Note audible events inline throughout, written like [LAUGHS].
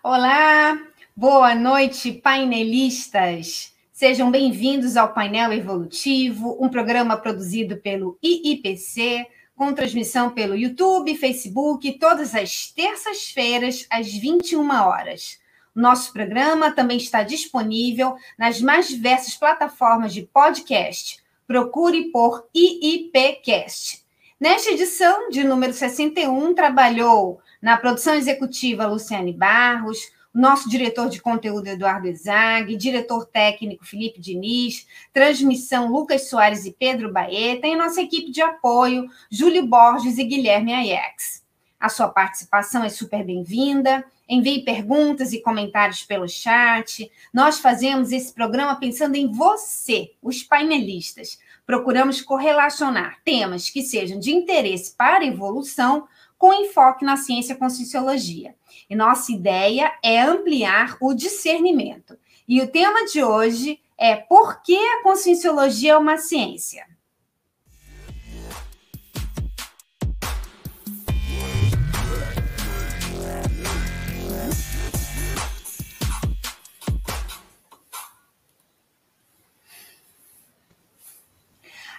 Olá, boa noite, painelistas. Sejam bem-vindos ao Painel Evolutivo, um programa produzido pelo IIPC, com transmissão pelo YouTube, Facebook, todas as terças-feiras, às 21 horas. Nosso programa também está disponível nas mais diversas plataformas de podcast. Procure por IIPcast. Nesta edição de número 61, trabalhou na produção executiva Luciane Barros, nosso diretor de conteúdo Eduardo Ezag, diretor técnico Felipe Diniz, transmissão Lucas Soares e Pedro Baeta, e nossa equipe de apoio Júlio Borges e Guilherme Aiex. A sua participação é super bem-vinda. Envie perguntas e comentários pelo chat. Nós fazemos esse programa pensando em você, os painelistas. Procuramos correlacionar temas que sejam de interesse para a evolução com enfoque na ciência conscienciologia. E nossa ideia é ampliar o discernimento. E o tema de hoje é por que a conscienciologia é uma ciência?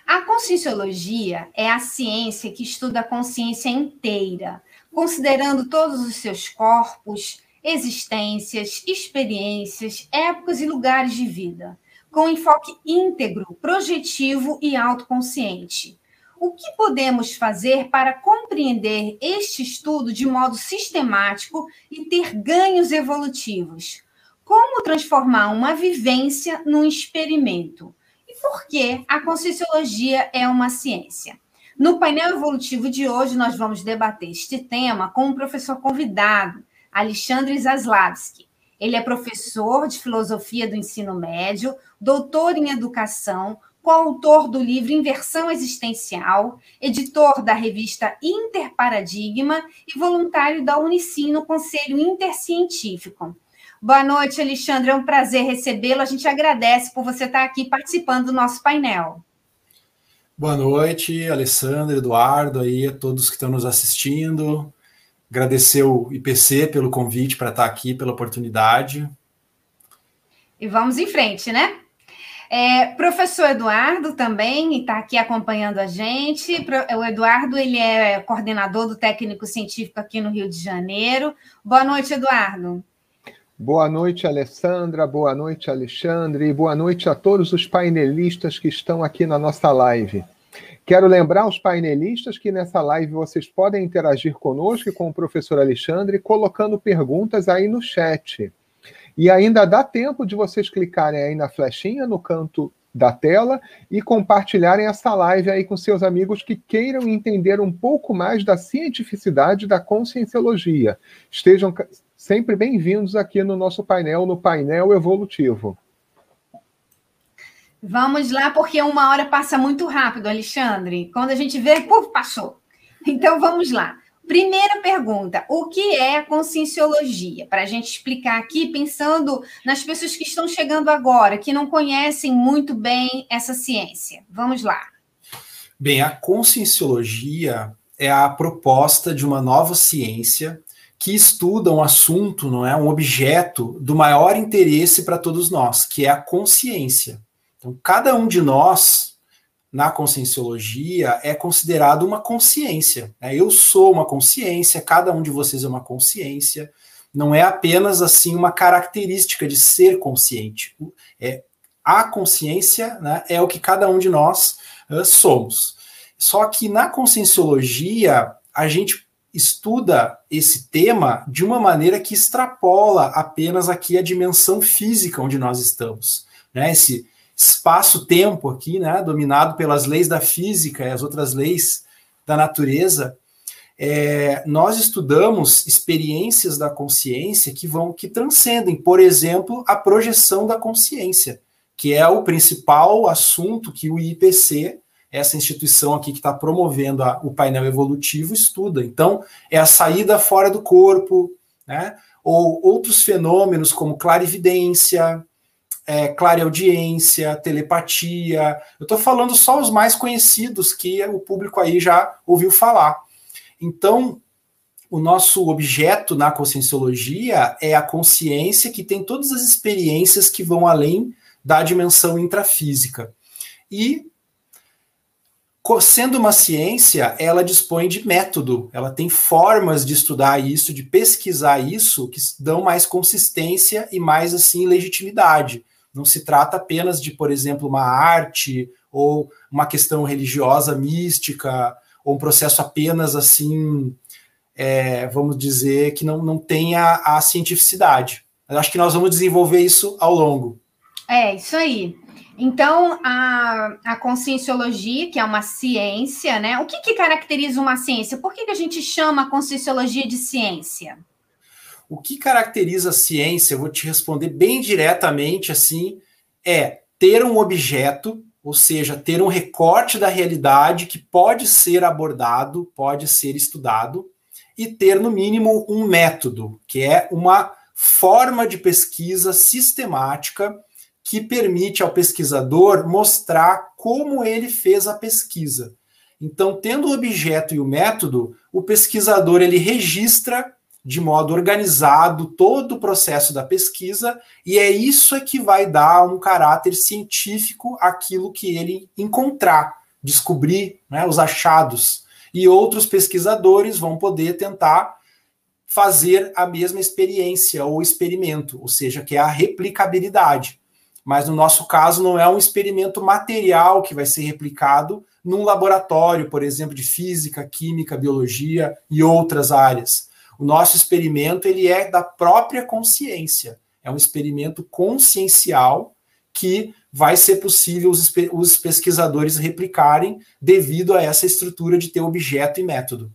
A conscienciologia é a ciência que estuda a consciência inteira, considerando todos os seus corpos, existências, experiências, épocas e lugares de vida, com enfoque íntegro, projetivo e autoconsciente. O que podemos fazer para compreender este estudo de modo sistemático e ter ganhos evolutivos? Como transformar uma vivência num experimento? Por que a Conscienciologia é uma ciência. No painel evolutivo de hoje, nós vamos debater este tema com um professor convidado, Alexandre Zaslavski. Ele é professor de filosofia do ensino médio, doutor em educação, coautor do livro Inversão Existencial, editor da revista Interparadigma e voluntário da Unicino Conselho Intercientífico. Boa noite, Alexandre. É um prazer recebê-lo. A gente agradece por você estar aqui participando do nosso painel. Boa noite, Alessandro, Eduardo, aí a todos que estão nos assistindo. Agradecer o IPC pelo convite para estar aqui, pela oportunidade. E vamos em frente, né? É, professor Eduardo também está aqui acompanhando a gente. O Eduardo ele é coordenador do técnico científico aqui no Rio de Janeiro. Boa noite, Eduardo. Boa noite, Alessandra. Boa noite, Alexandre. E boa noite a todos os painelistas que estão aqui na nossa live. Quero lembrar aos painelistas que nessa live vocês podem interagir conosco e com o professor Alexandre, colocando perguntas aí no chat. E ainda dá tempo de vocês clicarem aí na flechinha no canto da tela e compartilharem essa live aí com seus amigos que queiram entender um pouco mais da cientificidade da conscienciologia. Estejam sempre bem-vindos aqui no nosso painel, no painel evolutivo. Vamos lá, porque uma hora passa muito rápido, Alexandre. Quando a gente vê, puf, passou. Então vamos lá. Primeira pergunta: o que é a conscienciologia? Para a gente explicar aqui, pensando nas pessoas que estão chegando agora, que não conhecem muito bem essa ciência. Vamos lá. Bem, a conscienciologia é a proposta de uma nova ciência que estuda um assunto, não é, um objeto do maior interesse para todos nós, que é a consciência. Então, cada um de nós na conscienciologia é considerado uma consciência. Né? Eu sou uma consciência, cada um de vocês é uma consciência. Não é apenas assim uma característica de ser consciente. É a consciência né, é o que cada um de nós uh, somos. Só que na conscienciologia a gente estuda esse tema de uma maneira que extrapola apenas aqui a dimensão física onde nós estamos. Né? Esse espaço-tempo aqui, né, dominado pelas leis da física e as outras leis da natureza, é, nós estudamos experiências da consciência que vão que transcendem, por exemplo, a projeção da consciência, que é o principal assunto que o IPC essa instituição aqui que está promovendo a, o painel evolutivo estuda. Então, é a saída fora do corpo, né? ou outros fenômenos como clarividência, é, clareaudiência, telepatia. Eu estou falando só os mais conhecidos que o público aí já ouviu falar. Então, o nosso objeto na conscienciologia é a consciência que tem todas as experiências que vão além da dimensão intrafísica. E sendo uma ciência, ela dispõe de método, ela tem formas de estudar isso, de pesquisar isso, que dão mais consistência e mais assim legitimidade. Não se trata apenas de, por exemplo, uma arte ou uma questão religiosa mística ou um processo apenas assim, é, vamos dizer, que não, não tenha a cientificidade. Eu acho que nós vamos desenvolver isso ao longo. É, isso aí. Então, a, a conscienciologia, que é uma ciência, né? O que, que caracteriza uma ciência? Por que, que a gente chama a conscienciologia de ciência? O que caracteriza a ciência, eu vou te responder bem diretamente assim, é ter um objeto, ou seja, ter um recorte da realidade que pode ser abordado, pode ser estudado, e ter, no mínimo, um método, que é uma forma de pesquisa sistemática que permite ao pesquisador mostrar como ele fez a pesquisa. Então, tendo o objeto e o método, o pesquisador ele registra de modo organizado todo o processo da pesquisa e é isso é que vai dar um caráter científico àquilo que ele encontrar, descobrir, né, os achados. E outros pesquisadores vão poder tentar fazer a mesma experiência ou experimento, ou seja, que é a replicabilidade mas no nosso caso não é um experimento material que vai ser replicado num laboratório, por exemplo, de física, química, biologia e outras áreas. O nosso experimento ele é da própria consciência. É um experimento consciencial que vai ser possível os, os pesquisadores replicarem devido a essa estrutura de ter objeto e método.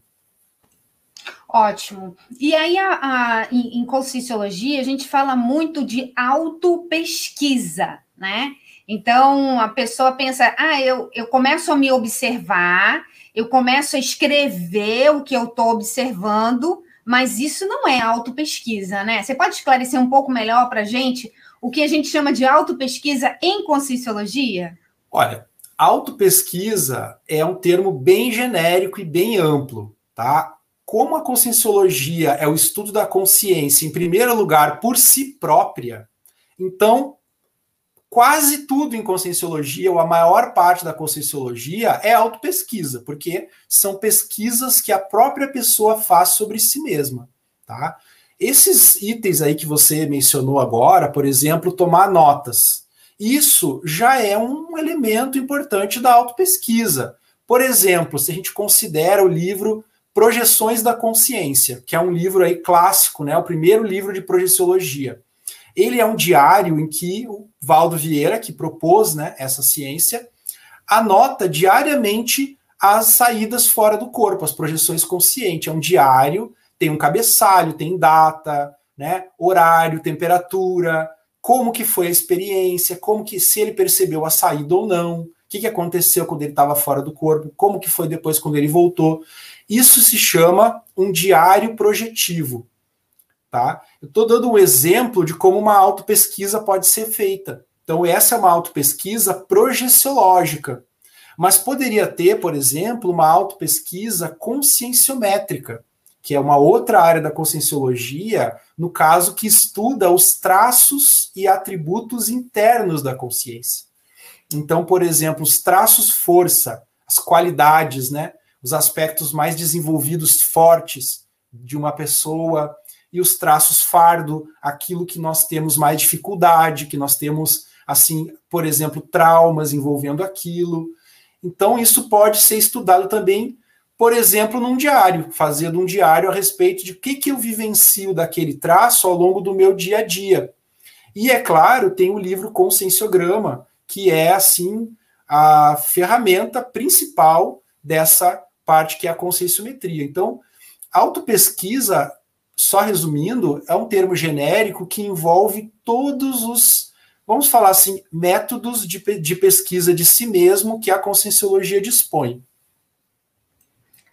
Ótimo. E aí, a, a, em, em Conscienciologia, a gente fala muito de autopesquisa, né? Então, a pessoa pensa, ah, eu, eu começo a me observar, eu começo a escrever o que eu estou observando, mas isso não é autopesquisa, né? Você pode esclarecer um pouco melhor para a gente o que a gente chama de autopesquisa em Conscienciologia? Olha, autopesquisa é um termo bem genérico e bem amplo, tá? Como a conscienciologia é o estudo da consciência, em primeiro lugar, por si própria, então quase tudo em conscienciologia, ou a maior parte da conscienciologia, é autopesquisa, porque são pesquisas que a própria pessoa faz sobre si mesma. Tá? Esses itens aí que você mencionou agora, por exemplo, tomar notas, isso já é um elemento importante da autopesquisa. Por exemplo, se a gente considera o livro Projeções da Consciência, que é um livro aí clássico, né, o primeiro livro de projeciologia. Ele é um diário em que o Valdo Vieira, que propôs né, essa ciência, anota diariamente as saídas fora do corpo, as projeções conscientes. É um diário, tem um cabeçalho, tem data, né, horário, temperatura, como que foi a experiência, como que se ele percebeu a saída ou não, o que, que aconteceu quando ele estava fora do corpo, como que foi depois quando ele voltou. Isso se chama um diário projetivo. Tá? Eu estou dando um exemplo de como uma autopesquisa pode ser feita. Então, essa é uma autopesquisa projeciológica. Mas poderia ter, por exemplo, uma autopesquisa conscienciométrica, que é uma outra área da conscienciologia, no caso que estuda os traços e atributos internos da consciência. Então, por exemplo, os traços força, as qualidades, né? Os aspectos mais desenvolvidos, fortes de uma pessoa e os traços fardo, aquilo que nós temos mais dificuldade, que nós temos, assim, por exemplo, traumas envolvendo aquilo. Então, isso pode ser estudado também, por exemplo, num diário, fazendo um diário a respeito de o que, que eu vivencio daquele traço ao longo do meu dia a dia. E, é claro, tem o livro Conscienciograma, que é, assim, a ferramenta principal dessa parte que é a conscienciometria. Então, autopesquisa, só resumindo, é um termo genérico que envolve todos os, vamos falar assim, métodos de, de pesquisa de si mesmo que a conscienciologia dispõe.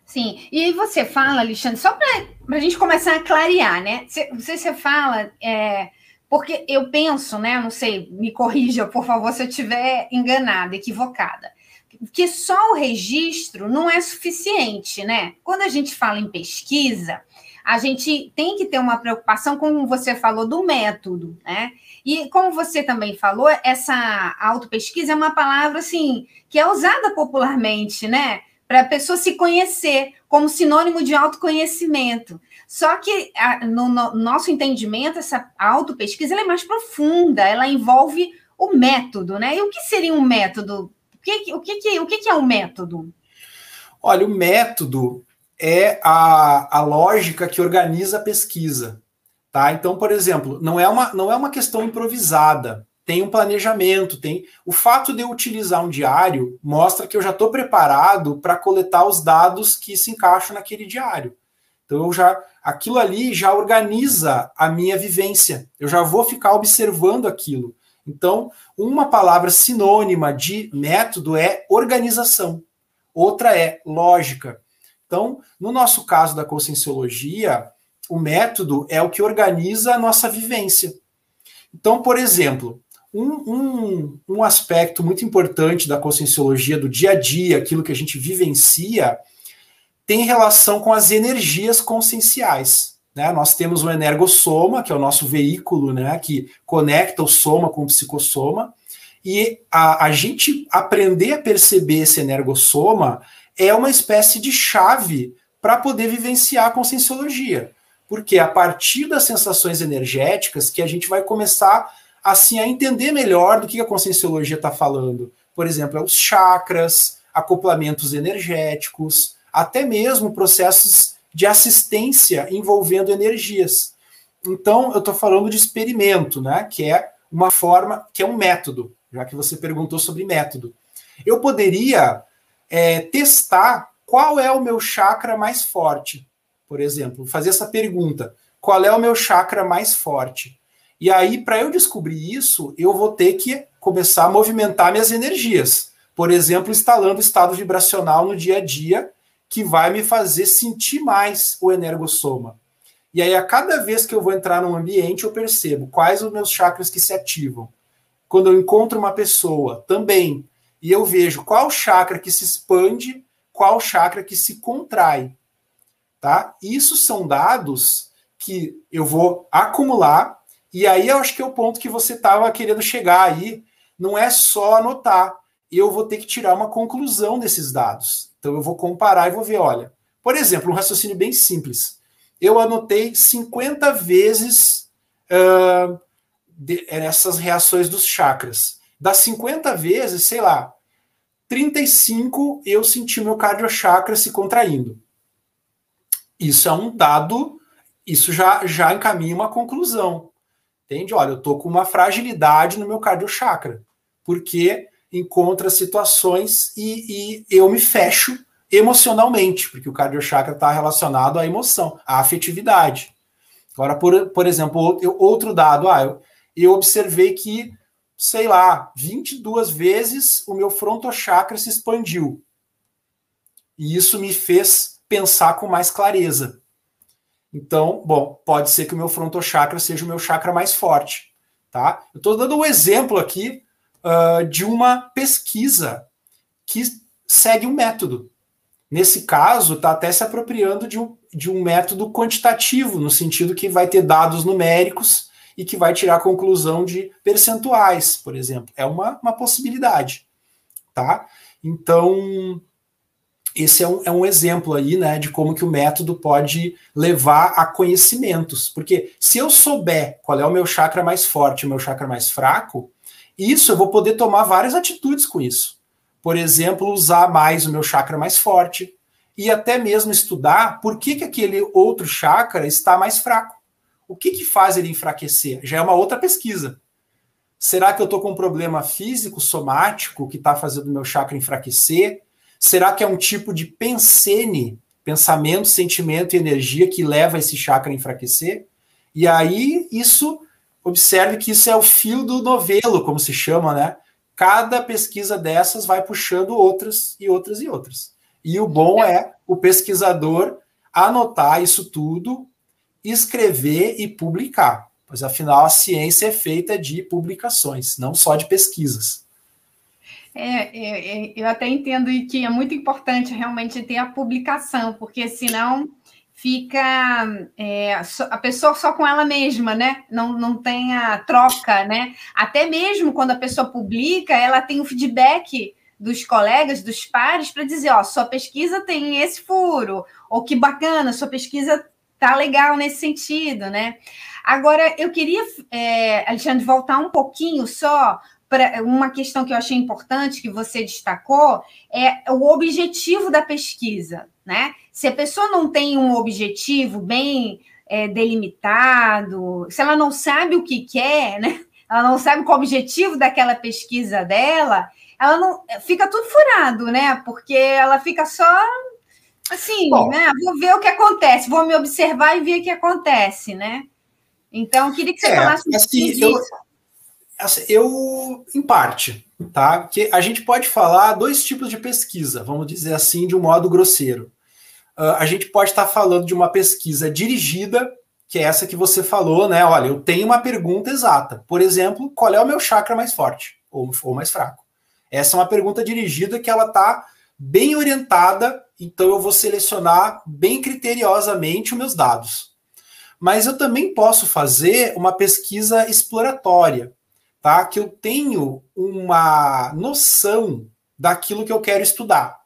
Sim, e você fala, Alexandre, só para a gente começar a clarear, né? Você, você fala, é, porque eu penso, né? Não sei, me corrija, por favor, se eu estiver enganada, equivocada que só o registro não é suficiente, né? Quando a gente fala em pesquisa, a gente tem que ter uma preocupação, como você falou, do método, né? E como você também falou, essa autopesquisa é uma palavra assim que é usada popularmente, né? Para a pessoa se conhecer como sinônimo de autoconhecimento. Só que no, no nosso entendimento, essa autopesquisa é mais profunda, ela envolve o método, né? E o que seria um método? O que, o que, o que é um método? Olha, o método é a, a lógica que organiza a pesquisa. Tá? Então, por exemplo, não é, uma, não é uma questão improvisada. Tem um planejamento, tem. O fato de eu utilizar um diário mostra que eu já estou preparado para coletar os dados que se encaixam naquele diário. Então, eu já aquilo ali já organiza a minha vivência. Eu já vou ficar observando aquilo. Então, uma palavra sinônima de método é organização. Outra é lógica. Então, no nosso caso da conscienciologia, o método é o que organiza a nossa vivência. Então, por exemplo, um, um, um aspecto muito importante da conscienciologia do dia a dia, aquilo que a gente vivencia, tem relação com as energias conscienciais. Né? Nós temos o energossoma, que é o nosso veículo né, que conecta o soma com o psicossoma, e a, a gente aprender a perceber esse energossoma é uma espécie de chave para poder vivenciar a conscienciologia. Porque é a partir das sensações energéticas que a gente vai começar assim a entender melhor do que a conscienciologia está falando. Por exemplo, é os chakras, acoplamentos energéticos, até mesmo processos de assistência envolvendo energias. Então, eu estou falando de experimento, né? Que é uma forma, que é um método, já que você perguntou sobre método. Eu poderia é, testar qual é o meu chakra mais forte, por exemplo, fazer essa pergunta: qual é o meu chakra mais forte? E aí, para eu descobrir isso, eu vou ter que começar a movimentar minhas energias. Por exemplo, instalando estado vibracional no dia a dia, que vai me fazer sentir mais o energossoma. E aí, a cada vez que eu vou entrar num ambiente, eu percebo quais os meus chakras que se ativam. Quando eu encontro uma pessoa, também e eu vejo qual chakra que se expande, qual chakra que se contrai. Tá? Isso são dados que eu vou acumular, e aí eu acho que é o ponto que você estava querendo chegar aí. Não é só anotar, eu vou ter que tirar uma conclusão desses dados. Então eu vou comparar e vou ver, olha, por exemplo, um raciocínio bem simples. Eu anotei 50 vezes uh, de, essas reações dos chakras das 50 vezes, sei lá, 35 eu senti meu cardiochakra se contraindo. Isso é um dado, isso já, já encaminha uma conclusão. Entende? Olha, eu estou com uma fragilidade no meu cardiochakra, porque encontra situações e, e eu me fecho emocionalmente, porque o cardiochakra está relacionado à emoção, à afetividade. Agora, por, por exemplo, outro dado, ah, eu, eu observei que sei lá, 22 vezes o meu frontochakra se expandiu. E isso me fez pensar com mais clareza. Então, bom, pode ser que o meu frontochakra seja o meu chakra mais forte, tá? Eu estou dando um exemplo aqui uh, de uma pesquisa que segue um método. Nesse caso, está até se apropriando de um, de um método quantitativo, no sentido que vai ter dados numéricos e que vai tirar conclusão de percentuais, por exemplo. É uma, uma possibilidade, tá? Então, esse é um, é um exemplo aí, né, de como que o método pode levar a conhecimentos. Porque se eu souber qual é o meu chakra mais forte e o meu chakra mais fraco, isso eu vou poder tomar várias atitudes com isso. Por exemplo, usar mais o meu chakra mais forte e até mesmo estudar por que, que aquele outro chakra está mais fraco. O que, que faz ele enfraquecer? Já é uma outra pesquisa. Será que eu estou com um problema físico, somático, que está fazendo o meu chakra enfraquecer? Será que é um tipo de pensene, pensamento, sentimento e energia que leva esse chakra a enfraquecer? E aí, isso, observe que isso é o fio do novelo, como se chama, né? Cada pesquisa dessas vai puxando outras e outras e outras. E o bom é o pesquisador anotar isso tudo, escrever e publicar, pois afinal a ciência é feita de publicações, não só de pesquisas. É, é, é, eu até entendo que é muito importante realmente ter a publicação, porque senão fica é, a pessoa só com ela mesma, né? Não, não tem a troca, né? Até mesmo quando a pessoa publica, ela tem o feedback dos colegas, dos pares, para dizer, ó, sua pesquisa tem esse furo, ou que bacana, sua pesquisa tá legal nesse sentido, né? Agora, eu queria, é, Alexandre, voltar um pouquinho só para uma questão que eu achei importante que você destacou é o objetivo da pesquisa, né? Se a pessoa não tem um objetivo bem é, delimitado, se ela não sabe o que quer, né? Ela não sabe qual o objetivo daquela pesquisa dela, ela não fica tudo furado, né? Porque ela fica só assim, Bom, né? Vou ver o que acontece, vou me observar e ver o que acontece, né? Então, queria que você é, falasse assim, eu, assim, eu, em parte, tá? Que a gente pode falar dois tipos de pesquisa, vamos dizer assim, de um modo grosseiro. Uh, a gente pode estar falando de uma pesquisa dirigida, que é essa que você falou, né? Olha, eu tenho uma pergunta exata. Por exemplo, qual é o meu chakra mais forte ou, ou mais fraco? Essa é uma pergunta dirigida que ela está bem orientada, então eu vou selecionar bem criteriosamente os meus dados. Mas eu também posso fazer uma pesquisa exploratória, tá? Que eu tenho uma noção daquilo que eu quero estudar.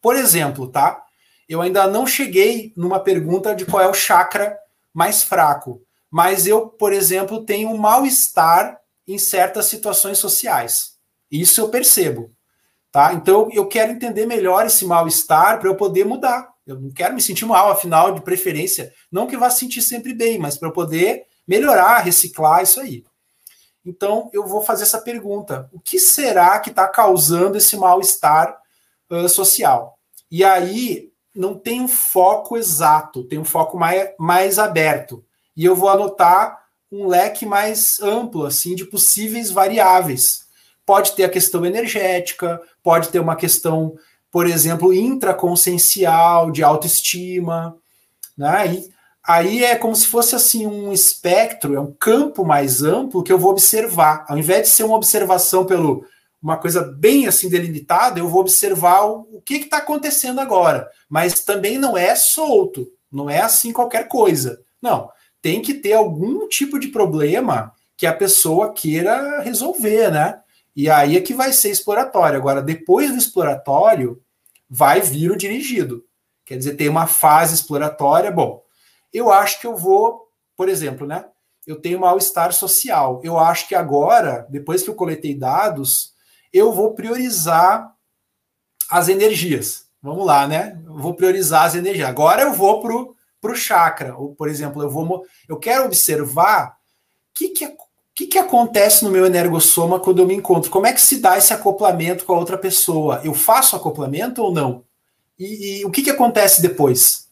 Por exemplo, tá? Eu ainda não cheguei numa pergunta de qual é o chakra mais fraco, mas eu, por exemplo, tenho um mal-estar em certas situações sociais. Isso eu percebo, tá? Então eu quero entender melhor esse mal-estar para eu poder mudar. Eu não quero me sentir mal, afinal, de preferência, não que vá se sentir sempre bem, mas para eu poder melhorar, reciclar isso aí. Então, eu vou fazer essa pergunta: o que será que está causando esse mal-estar uh, social? E aí, não tem um foco exato, tem um foco mais, mais aberto. E eu vou anotar um leque mais amplo, assim, de possíveis variáveis. Pode ter a questão energética, pode ter uma questão, por exemplo, intraconsciencial, de autoestima, né? E aí é como se fosse assim um espectro, é um campo mais amplo que eu vou observar. Ao invés de ser uma observação pelo uma coisa bem assim delimitada, eu vou observar o, o que está acontecendo agora. Mas também não é solto, não é assim qualquer coisa. Não, tem que ter algum tipo de problema que a pessoa queira resolver, né? E aí é que vai ser exploratório. Agora, depois do exploratório, vai vir o dirigido. Quer dizer, tem uma fase exploratória. Bom, eu acho que eu vou, por exemplo, né? Eu tenho mal-estar social. Eu acho que agora, depois que eu coletei dados, eu vou priorizar as energias. Vamos lá, né? Eu vou priorizar as energias. Agora eu vou para o chakra. Ou, por exemplo, eu vou eu quero observar o que, que, que, que acontece no meu energossoma quando eu me encontro. Como é que se dá esse acoplamento com a outra pessoa? Eu faço acoplamento ou não? E, e o que, que acontece depois?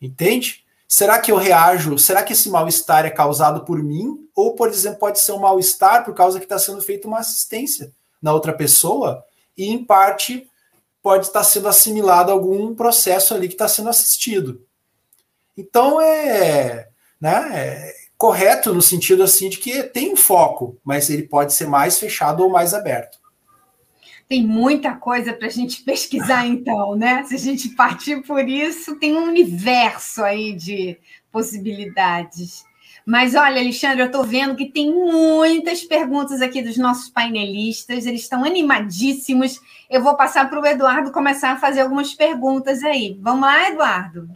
Entende? Será que eu reajo? Será que esse mal-estar é causado por mim? Ou, por exemplo, pode ser um mal-estar por causa que está sendo feita uma assistência? na outra pessoa e, em parte, pode estar sendo assimilado algum processo ali que está sendo assistido. Então, é, né, é correto no sentido assim de que tem um foco, mas ele pode ser mais fechado ou mais aberto. Tem muita coisa para a gente [LAUGHS] pesquisar, então, né? Se a gente partir por isso, tem um universo aí de possibilidades. Mas olha, Alexandre, eu estou vendo que tem muitas perguntas aqui dos nossos painelistas, eles estão animadíssimos. Eu vou passar para o Eduardo começar a fazer algumas perguntas aí. Vamos lá, Eduardo?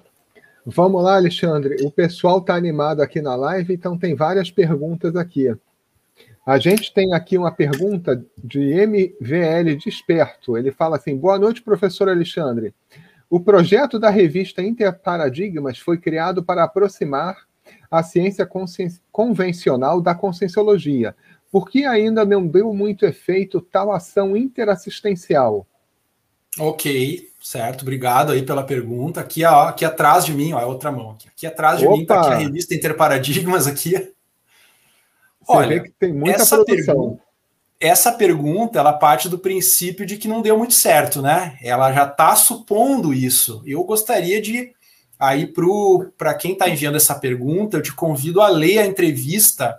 Vamos lá, Alexandre. O pessoal está animado aqui na live, então tem várias perguntas aqui. A gente tem aqui uma pergunta de MVL Desperto. Ele fala assim: Boa noite, professor Alexandre. O projeto da revista Interparadigmas foi criado para aproximar a ciência convencional da conscienciologia, por que ainda não deu muito efeito tal ação interassistencial? Ok, certo, obrigado aí pela pergunta. Aqui, ó, aqui atrás de mim, ó, é outra mão aqui. Aqui atrás de Opa. mim está a revista Interparadigmas aqui. Você Olha, vê que tem muita essa produção. Pergunta, essa pergunta, ela parte do princípio de que não deu muito certo, né? Ela já está supondo isso. Eu gostaria de Aí, para quem está enviando essa pergunta, eu te convido a ler a entrevista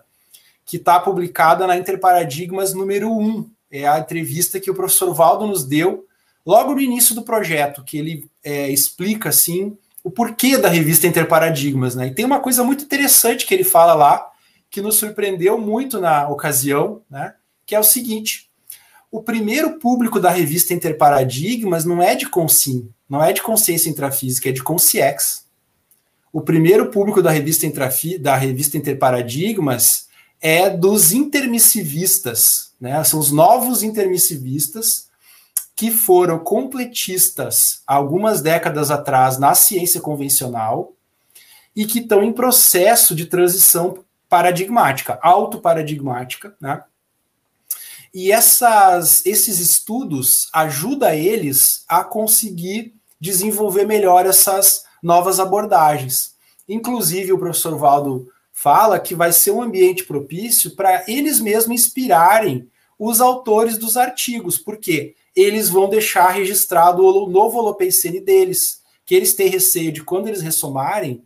que está publicada na Interparadigmas número 1, é a entrevista que o professor Valdo nos deu logo no início do projeto, que ele é, explica assim o porquê da revista Interparadigmas, né? E tem uma coisa muito interessante que ele fala lá, que nos surpreendeu muito na ocasião, né? Que é o seguinte: o primeiro público da revista Interparadigmas não é de Consim, não é de consciência intrafísica, é de Consciex. O primeiro público da revista, Intrafi, da revista Interparadigmas é dos intermissivistas, né? São os novos intermissivistas que foram completistas algumas décadas atrás na ciência convencional e que estão em processo de transição paradigmática, autoparadigmática, né? E essas, esses estudos ajudam eles a conseguir desenvolver melhor essas novas abordagens. Inclusive, o professor Valdo fala que vai ser um ambiente propício para eles mesmos inspirarem os autores dos artigos, porque eles vão deixar registrado o novo holopensene deles, que eles têm receio de quando eles ressomarem,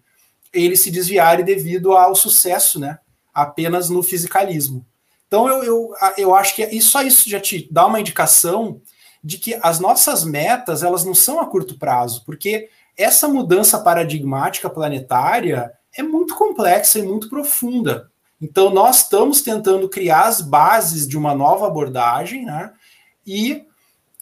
eles se desviarem devido ao sucesso, né? Apenas no fisicalismo. Então eu, eu, eu acho que isso, só isso já te dá uma indicação de que as nossas metas elas não são a curto prazo, porque essa mudança paradigmática planetária é muito complexa e muito profunda. Então nós estamos tentando criar as bases de uma nova abordagem, né? E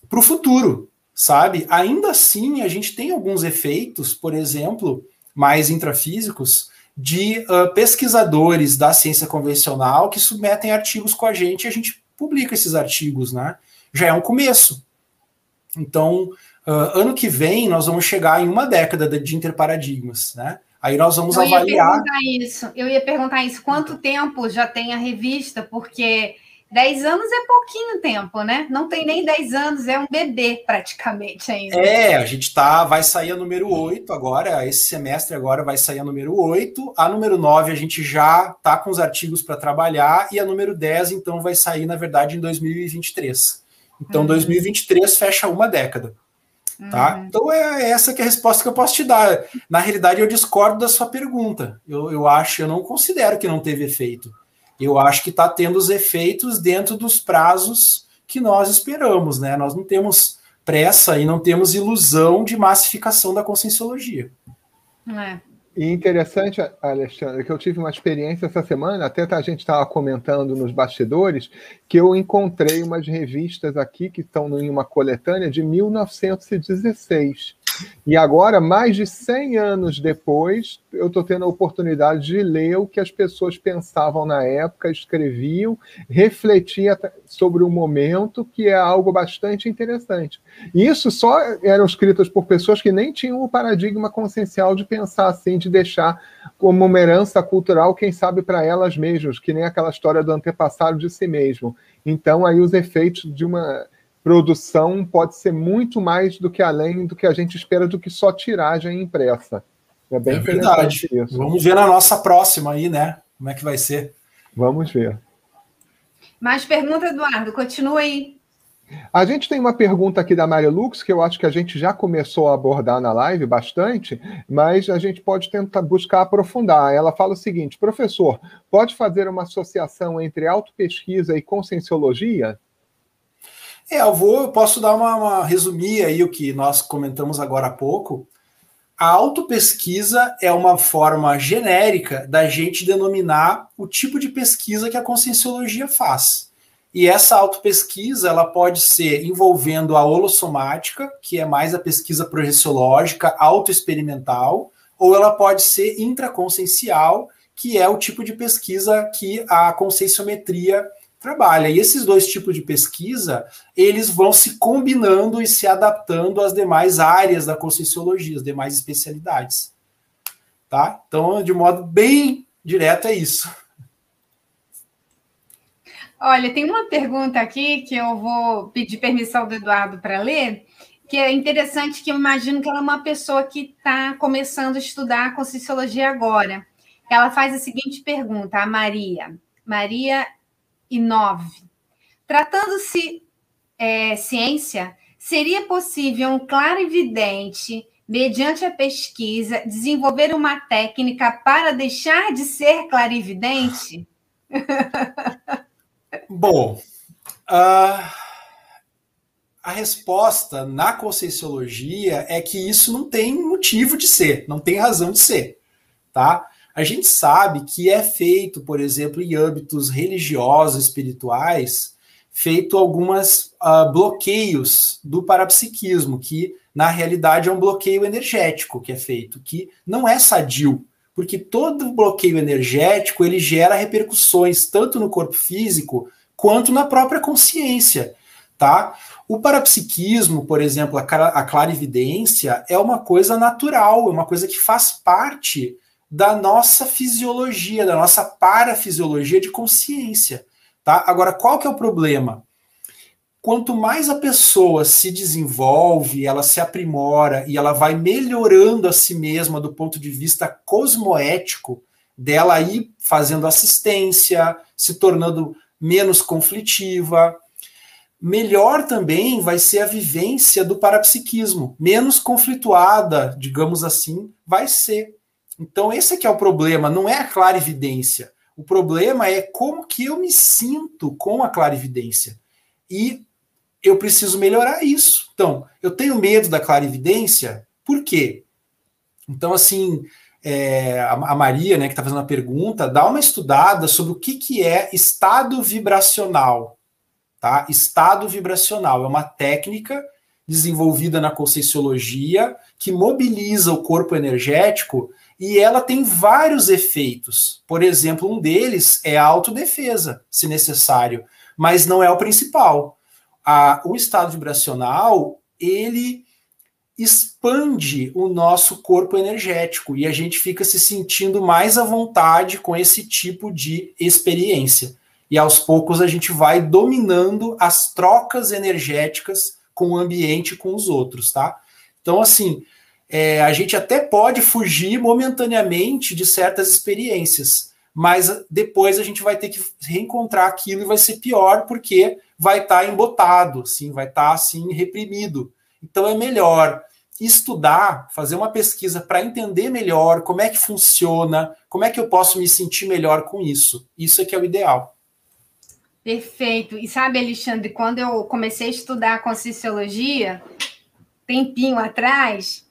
para o futuro, sabe? Ainda assim, a gente tem alguns efeitos, por exemplo, mais intrafísicos, de uh, pesquisadores da ciência convencional que submetem artigos com a gente e a gente publica esses artigos, né? Já é um começo. Então, uh, ano que vem, nós vamos chegar em uma década de interparadigmas, né? Aí nós vamos eu avaliar. Ia perguntar isso. Eu ia perguntar isso. Quanto tempo já tem a revista? Porque 10 anos é pouquinho tempo, né? Não tem nem 10 anos, é um bebê praticamente ainda. É, a gente tá, vai sair a número 8 agora, esse semestre agora vai sair a número 8, a número 9 a gente já tá com os artigos para trabalhar e a número 10 então vai sair na verdade em 2023. Então uhum. 2023 fecha uma década. Tá? Uhum. Então é essa que é a resposta que eu posso te dar. Na realidade eu discordo da sua pergunta. Eu, eu acho, eu não considero que não teve efeito eu acho que está tendo os efeitos dentro dos prazos que nós esperamos, né? Nós não temos pressa e não temos ilusão de massificação da conscienciologia. É. E interessante, Alexandre, que eu tive uma experiência essa semana, até a gente estava comentando nos bastidores, que eu encontrei umas revistas aqui que estão em uma coletânea de 1916. E agora, mais de 100 anos depois, eu estou tendo a oportunidade de ler o que as pessoas pensavam na época, escreviam, refletiam sobre o momento, que é algo bastante interessante. Isso só eram escritas por pessoas que nem tinham o paradigma consciencial de pensar assim, de deixar como uma herança cultural, quem sabe para elas mesmas, que nem aquela história do antepassado de si mesmo. Então, aí os efeitos de uma produção pode ser muito mais do que além do que a gente espera do que só tiragem impressa. É bem é verdade. Isso. Vamos ver na nossa próxima aí, né? Como é que vai ser? Vamos ver. Mais pergunta, Eduardo? Continua aí. A gente tem uma pergunta aqui da Maria Lux, que eu acho que a gente já começou a abordar na live bastante, mas a gente pode tentar buscar aprofundar. Ela fala o seguinte: professor, pode fazer uma associação entre autopesquisa e conscienciologia? É, eu vou, eu posso dar uma, uma resumir aí o que nós comentamos agora há pouco. A autopesquisa é uma forma genérica da gente denominar o tipo de pesquisa que a conscienciologia faz. E essa autopesquisa ela pode ser envolvendo a holossomática, que é mais a pesquisa projeciológica, autoexperimental, ou ela pode ser intraconsciencial, que é o tipo de pesquisa que a conscienciometria trabalha. E esses dois tipos de pesquisa, eles vão se combinando e se adaptando às demais áreas da conscienciologia, as demais especialidades. Tá? Então, de modo bem direto, é isso. Olha, tem uma pergunta aqui que eu vou pedir permissão do Eduardo para ler, que é interessante, que eu imagino que ela é uma pessoa que está começando a estudar Conscienciologia agora. Ela faz a seguinte pergunta, a Maria. Maria e 9. Tratando-se é, ciência, seria possível um claro evidente, mediante a pesquisa, desenvolver uma técnica para deixar de ser clarividente? [LAUGHS] Bom, Uh, a resposta na conscienciologia é que isso não tem motivo de ser, não tem razão de ser, tá? A gente sabe que é feito, por exemplo, em âmbitos religiosos, espirituais, feito algumas uh, bloqueios do parapsiquismo, que na realidade é um bloqueio energético que é feito, que não é sadio, porque todo bloqueio energético ele gera repercussões tanto no corpo físico quanto na própria consciência, tá? O parapsiquismo, por exemplo, a clarividência é uma coisa natural, é uma coisa que faz parte da nossa fisiologia, da nossa parafisiologia de consciência. Tá? Agora, qual que é o problema? Quanto mais a pessoa se desenvolve, ela se aprimora e ela vai melhorando a si mesma do ponto de vista cosmoético, dela aí fazendo assistência, se tornando menos conflitiva, melhor também vai ser a vivência do parapsiquismo, menos conflituada, digamos assim, vai ser. Então esse é que é o problema, não é a clarividência. O problema é como que eu me sinto com a clarividência. E eu preciso melhorar isso. Então, eu tenho medo da clarividência, por quê? Então, assim, é, a Maria, né, que está fazendo a pergunta, dá uma estudada sobre o que, que é estado vibracional. Tá? Estado vibracional é uma técnica desenvolvida na Conscienciologia que mobiliza o corpo energético e ela tem vários efeitos. Por exemplo, um deles é a autodefesa, se necessário, mas não é o principal. A, o estado vibracional, ele expande o nosso corpo energético e a gente fica se sentindo mais à vontade com esse tipo de experiência e aos poucos a gente vai dominando as trocas energéticas com o ambiente com os outros, tá? Então, assim, é, a gente até pode fugir momentaneamente de certas experiências, mas depois a gente vai ter que reencontrar aquilo e vai ser pior porque vai estar tá embotado, assim, vai estar tá, assim reprimido. Então é melhor estudar, fazer uma pesquisa para entender melhor como é que funciona, como é que eu posso me sentir melhor com isso. Isso é que é o ideal. Perfeito. E sabe, Alexandre, quando eu comecei a estudar Conscienciologia, tempinho atrás,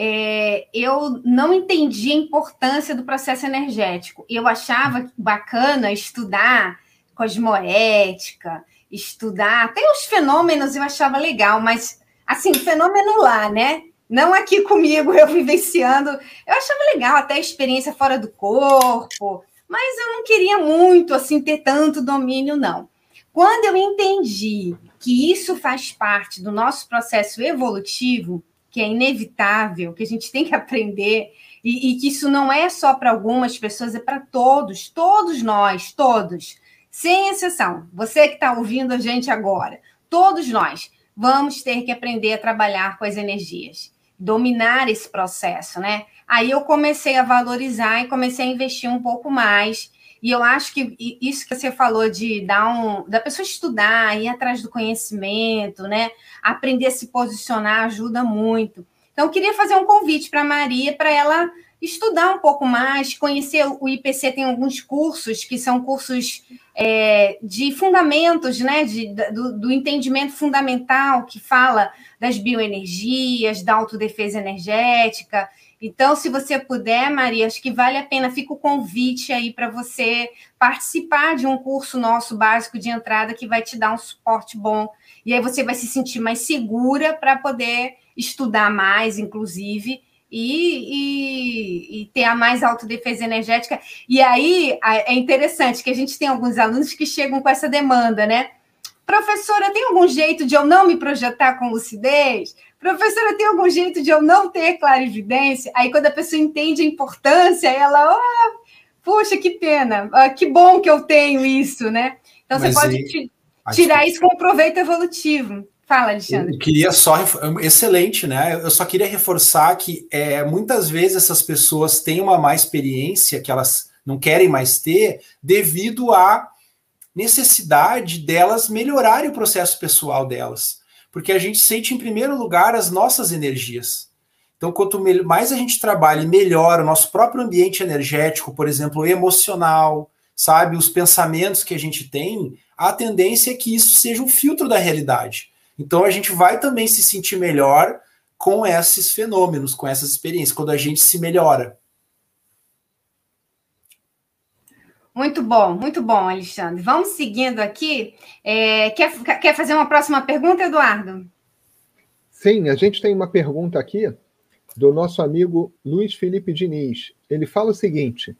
é, eu não entendi a importância do processo energético. Eu achava bacana estudar cosmoética, estudar até os fenômenos eu achava legal, mas assim, fenômeno lá, né? Não aqui comigo, eu vivenciando. Eu achava legal até a experiência fora do corpo, mas eu não queria muito assim ter tanto domínio, não. Quando eu entendi que isso faz parte do nosso processo evolutivo, que é inevitável, que a gente tem que aprender, e, e que isso não é só para algumas pessoas, é para todos, todos nós, todos, sem exceção. Você que está ouvindo a gente agora, todos nós vamos ter que aprender a trabalhar com as energias, dominar esse processo, né? Aí eu comecei a valorizar e comecei a investir um pouco mais. E eu acho que isso que você falou de dar um, da pessoa estudar, ir atrás do conhecimento, né? Aprender a se posicionar ajuda muito. Então, eu queria fazer um convite para a Maria para ela estudar um pouco mais, conhecer o IPC tem alguns cursos que são cursos é, de fundamentos, né, de, do, do, entendimento fundamental que fala das bioenergias, da autodefesa energética. Então, se você puder, Maria, acho que vale a pena, fica o convite aí para você participar de um curso nosso básico de entrada que vai te dar um suporte bom. E aí você vai se sentir mais segura para poder estudar mais, inclusive, e, e, e, ter a mais autodefesa energética. E aí é interessante que a gente tem alguns alunos que chegam com essa demanda, né? Professora, tem algum jeito de eu não me projetar com lucidez? Professora, tem algum jeito de eu não ter clarividência? Aí, quando a pessoa entende a importância, ela, oh, puxa, que pena, ah, que bom que eu tenho isso, né? Então, Mas você pode e... tirar isso com proveito evolutivo. Fala, Alexandre. Eu queria só. Excelente, né? Eu só queria reforçar que é, muitas vezes essas pessoas têm uma má experiência que elas não querem mais ter devido à necessidade delas melhorarem o processo pessoal delas porque a gente sente, em primeiro lugar, as nossas energias. Então, quanto mais a gente trabalha e melhora o nosso próprio ambiente energético, por exemplo, emocional, sabe, os pensamentos que a gente tem, a tendência é que isso seja um filtro da realidade. Então a gente vai também se sentir melhor com esses fenômenos, com essas experiências, quando a gente se melhora. Muito bom, muito bom, Alexandre. Vamos seguindo aqui. É, quer, quer fazer uma próxima pergunta, Eduardo? Sim, a gente tem uma pergunta aqui do nosso amigo Luiz Felipe Diniz. Ele fala o seguinte: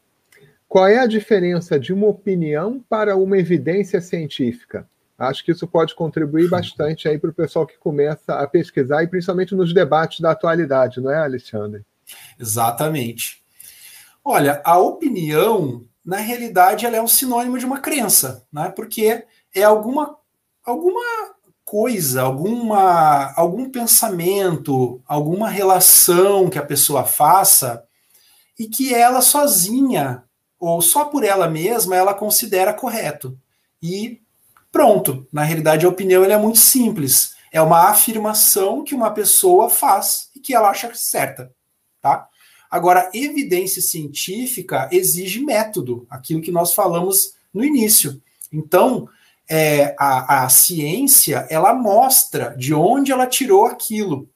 qual é a diferença de uma opinião para uma evidência científica? Acho que isso pode contribuir bastante aí para o pessoal que começa a pesquisar e principalmente nos debates da atualidade, não é, Alexandre? Exatamente. Olha, a opinião, na realidade, ela é um sinônimo de uma crença, né? Porque é alguma, alguma coisa, alguma, algum pensamento, alguma relação que a pessoa faça e que ela sozinha ou só por ela mesma ela considera correto. E pronto. Na realidade, a opinião é muito simples. É uma afirmação que uma pessoa faz e que ela acha certa, tá? Agora, evidência científica exige método, aquilo que nós falamos no início. Então, é, a, a ciência ela mostra de onde ela tirou aquilo,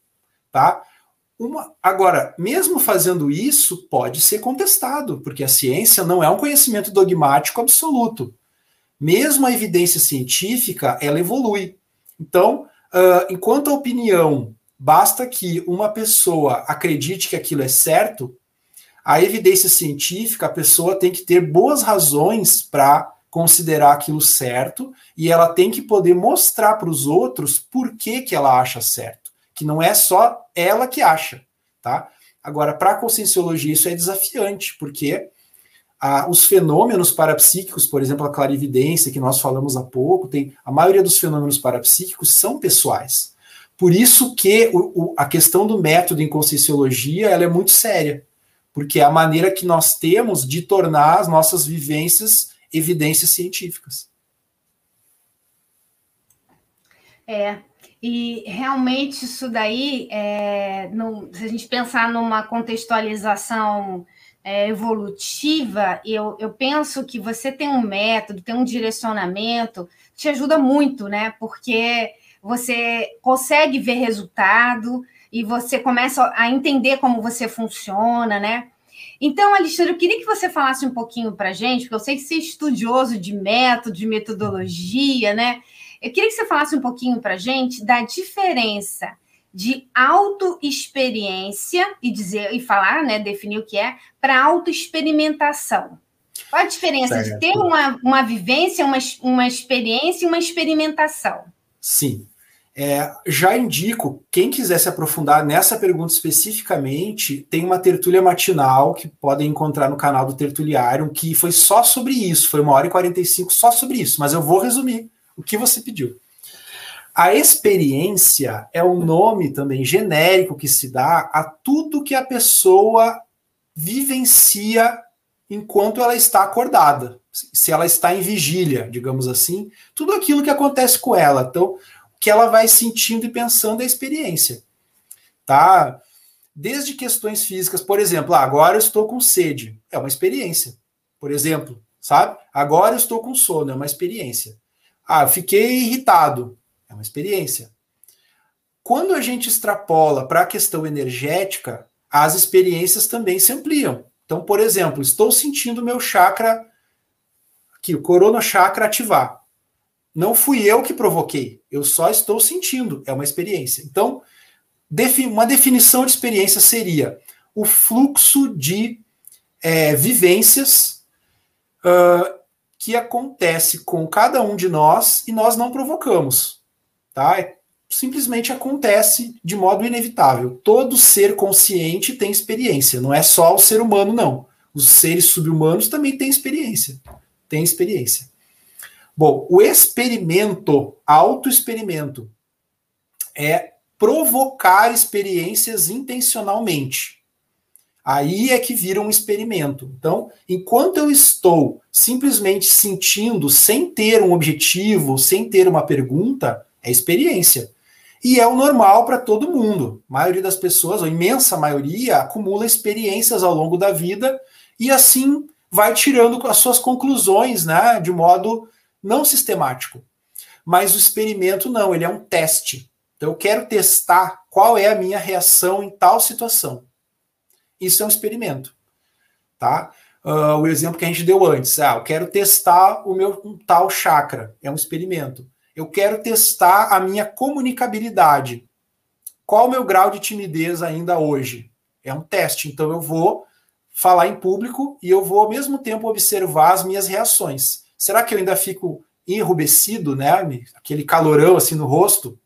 tá? Uma, agora, mesmo fazendo isso, pode ser contestado, porque a ciência não é um conhecimento dogmático absoluto. Mesmo a evidência científica, ela evolui. Então, uh, enquanto a opinião basta que uma pessoa acredite que aquilo é certo, a evidência científica, a pessoa tem que ter boas razões para considerar aquilo certo e ela tem que poder mostrar para os outros por que, que ela acha certo, que não é só ela que acha, tá? Agora, para a conscienciologia isso é desafiante, porque os fenômenos parapsíquicos, por exemplo, a clarividência que nós falamos há pouco, tem a maioria dos fenômenos parapsíquicos são pessoais. Por isso que o, o, a questão do método em conscienciologia ela é muito séria, porque é a maneira que nós temos de tornar as nossas vivências evidências científicas. É, e realmente isso daí, é, no, se a gente pensar numa contextualização é, evolutiva, eu, eu penso que você tem um método, tem um direcionamento, te ajuda muito, né? Porque você consegue ver resultado e você começa a entender como você funciona, né? Então, Alexandre, eu queria que você falasse um pouquinho para gente, porque eu sei que você é estudioso de método, de metodologia, né? Eu queria que você falasse um pouquinho para gente da diferença de autoexperiência e dizer e falar, né, definir o que é, para autoexperimentação. Qual a diferença certo. de ter uma, uma vivência, uma, uma experiência e uma experimentação? Sim. É, já indico, quem quiser se aprofundar nessa pergunta especificamente, tem uma tertúlia matinal que podem encontrar no canal do Tertuliário, que foi só sobre isso, foi uma hora e 45 só sobre isso, mas eu vou resumir o que você pediu. A experiência é o um nome também genérico que se dá a tudo que a pessoa vivencia enquanto ela está acordada. Se ela está em vigília, digamos assim, tudo aquilo que acontece com ela. Então, que ela vai sentindo e pensando a experiência. Tá? Desde questões físicas, por exemplo, ah, agora eu estou com sede, é uma experiência. Por exemplo, sabe? Agora eu estou com sono, é uma experiência. Ah, fiquei irritado, é uma experiência. Quando a gente extrapola para a questão energética, as experiências também se ampliam. Então, por exemplo, estou sentindo meu chakra aqui, o corona chakra ativar. Não fui eu que provoquei, eu só estou sentindo, é uma experiência. Então, uma definição de experiência seria o fluxo de é, vivências uh, que acontece com cada um de nós e nós não provocamos. Tá? É, simplesmente acontece de modo inevitável. Todo ser consciente tem experiência, não é só o ser humano, não. Os seres subhumanos também têm experiência. Tem experiência. Bom, o experimento, autoexperimento, é provocar experiências intencionalmente. Aí é que vira um experimento. Então, enquanto eu estou simplesmente sentindo, sem ter um objetivo, sem ter uma pergunta, é experiência. E é o normal para todo mundo. A maioria das pessoas, a imensa maioria, acumula experiências ao longo da vida e assim vai tirando as suas conclusões, né, de modo não sistemático. Mas o experimento não, ele é um teste. Então eu quero testar qual é a minha reação em tal situação. Isso é um experimento, tá? Uh, o exemplo que a gente deu antes, ah, eu quero testar o meu um tal chakra, é um experimento. Eu quero testar a minha comunicabilidade. Qual o meu grau de timidez ainda hoje? É um teste. Então eu vou falar em público e eu vou ao mesmo tempo observar as minhas reações. Será que eu ainda fico enrubescido, né? Aquele calorão assim no rosto?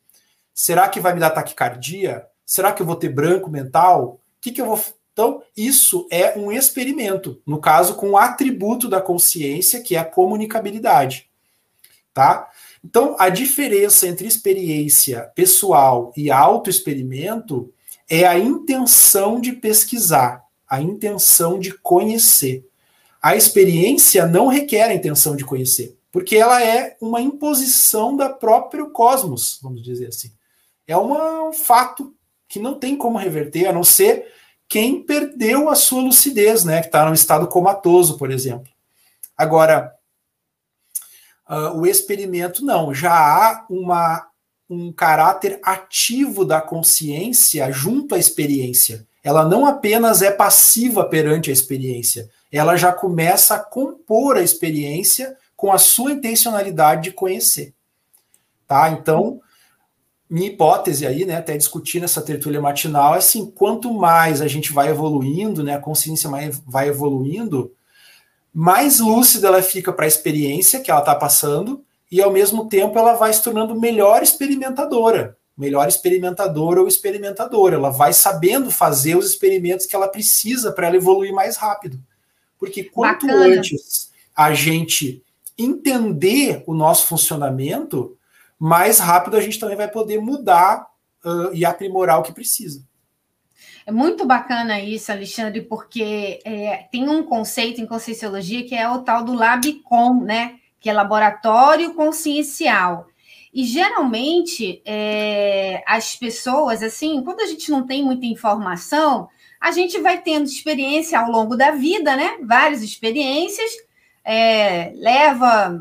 Será que vai me dar taquicardia? Será que eu vou ter branco mental? O que, que eu vou. Então, isso é um experimento, no caso, com o atributo da consciência, que é a comunicabilidade. Tá? Então, a diferença entre experiência pessoal e autoexperimento é a intenção de pesquisar, a intenção de conhecer. A experiência não requer a intenção de conhecer, porque ela é uma imposição da próprio cosmos, vamos dizer assim. É uma, um fato que não tem como reverter, a não ser quem perdeu a sua lucidez, né, que está num estado comatoso, por exemplo. Agora, Uh, o experimento não, já há uma, um caráter ativo da consciência junto à experiência. Ela não apenas é passiva perante a experiência, ela já começa a compor a experiência com a sua intencionalidade de conhecer. Tá? Então, minha hipótese aí, né, até discutir nessa tertúlia matinal, é assim, quanto mais a gente vai evoluindo, né, a consciência vai evoluindo, mais lúcida ela fica para a experiência que ela está passando e ao mesmo tempo ela vai se tornando melhor experimentadora, melhor experimentadora ou experimentadora. Ela vai sabendo fazer os experimentos que ela precisa para ela evoluir mais rápido. Porque quanto Bacana. antes a gente entender o nosso funcionamento, mais rápido a gente também vai poder mudar uh, e aprimorar o que precisa. É muito bacana isso, Alexandre, porque é, tem um conceito em Conscienciologia que é o tal do LabCom, né? Que é Laboratório Consciencial. E geralmente é, as pessoas, assim, quando a gente não tem muita informação, a gente vai tendo experiência ao longo da vida, né? Várias experiências, é, leva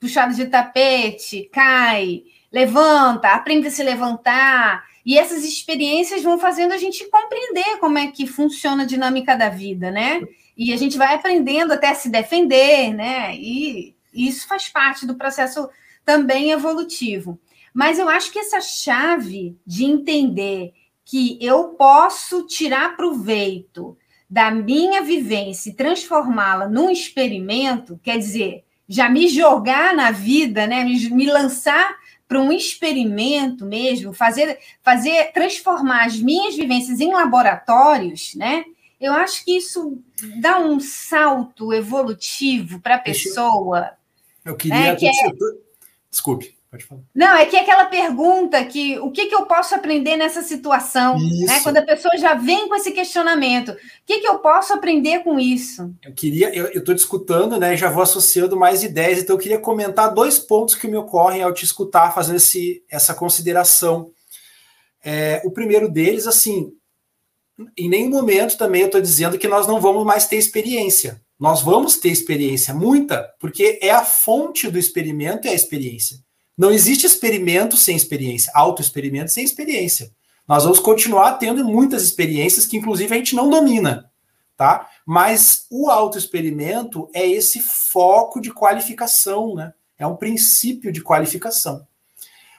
puxada de tapete, cai, levanta, aprende a se levantar, e essas experiências vão fazendo a gente compreender como é que funciona a dinâmica da vida, né? E a gente vai aprendendo até se defender, né? E isso faz parte do processo também evolutivo. Mas eu acho que essa chave de entender que eu posso tirar proveito da minha vivência e transformá-la num experimento, quer dizer, já me jogar na vida, né? Me, me lançar para um experimento mesmo, fazer, fazer transformar as minhas vivências em laboratórios, né? Eu acho que isso dá um salto evolutivo para a pessoa. Eu queria. Né? Que é... Desculpe. Pode falar. Não, é que é aquela pergunta que o que, que eu posso aprender nessa situação? Né? Quando a pessoa já vem com esse questionamento, o que, que eu posso aprender com isso? Eu queria, eu estou te escutando, né? Já vou associando mais ideias, então eu queria comentar dois pontos que me ocorrem ao te escutar, fazendo esse, essa consideração. É, o primeiro deles, assim, em nenhum momento também eu estou dizendo que nós não vamos mais ter experiência. Nós vamos ter experiência, muita, porque é a fonte do experimento é a experiência. Não existe experimento sem experiência, autoexperimento sem experiência. Nós vamos continuar tendo muitas experiências que, inclusive, a gente não domina, tá? Mas o autoexperimento é esse foco de qualificação, né? É um princípio de qualificação.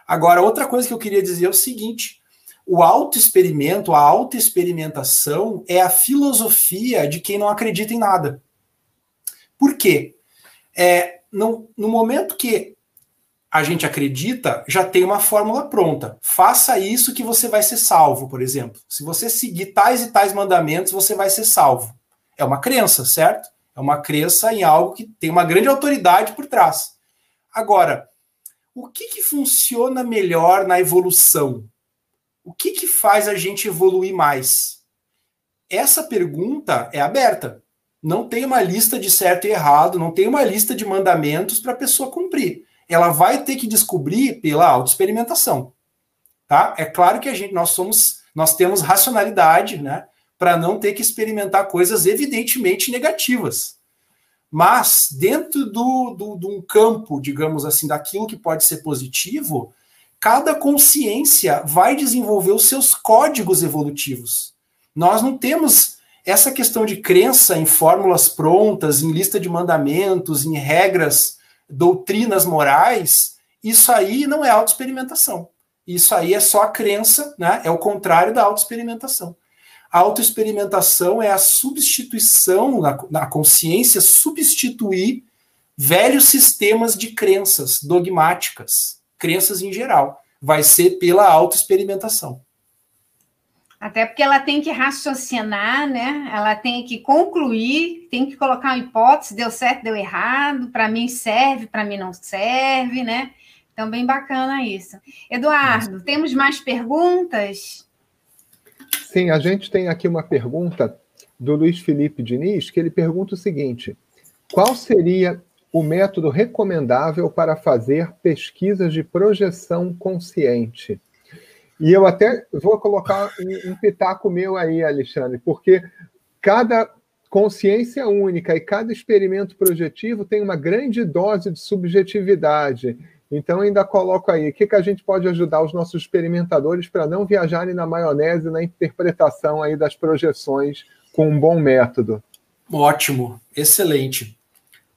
Agora, outra coisa que eu queria dizer é o seguinte: o autoexperimento, a autoexperimentação é a filosofia de quem não acredita em nada. Por quê? É, no, no momento que a gente acredita, já tem uma fórmula pronta. Faça isso que você vai ser salvo, por exemplo. Se você seguir tais e tais mandamentos, você vai ser salvo. É uma crença, certo? É uma crença em algo que tem uma grande autoridade por trás. Agora, o que, que funciona melhor na evolução? O que, que faz a gente evoluir mais? Essa pergunta é aberta. Não tem uma lista de certo e errado, não tem uma lista de mandamentos para a pessoa cumprir ela vai ter que descobrir pela autoexperimentação. Tá? É claro que a gente nós somos nós temos racionalidade, né, para não ter que experimentar coisas evidentemente negativas. Mas, dentro do, do, de um campo, digamos assim, daquilo que pode ser positivo, cada consciência vai desenvolver os seus códigos evolutivos. Nós não temos essa questão de crença em fórmulas prontas, em lista de mandamentos, em regras, doutrinas morais, isso aí não é autoexperimentação. Isso aí é só a crença, né? É o contrário da autoexperimentação. A autoexperimentação é a substituição, na, na consciência, substituir velhos sistemas de crenças dogmáticas, crenças em geral. Vai ser pela autoexperimentação. Até porque ela tem que raciocinar, né? Ela tem que concluir, tem que colocar uma hipótese, deu certo, deu errado, para mim serve, para mim não serve, né? Então, bem bacana isso. Eduardo, temos mais perguntas? Sim, a gente tem aqui uma pergunta do Luiz Felipe Diniz, que ele pergunta o seguinte: qual seria o método recomendável para fazer pesquisas de projeção consciente? E eu até vou colocar um, um pitaco meu aí, Alexandre, porque cada consciência única e cada experimento projetivo tem uma grande dose de subjetividade. Então, ainda coloco aí, o que, que a gente pode ajudar os nossos experimentadores para não viajarem na maionese na interpretação aí das projeções com um bom método? Ótimo, excelente.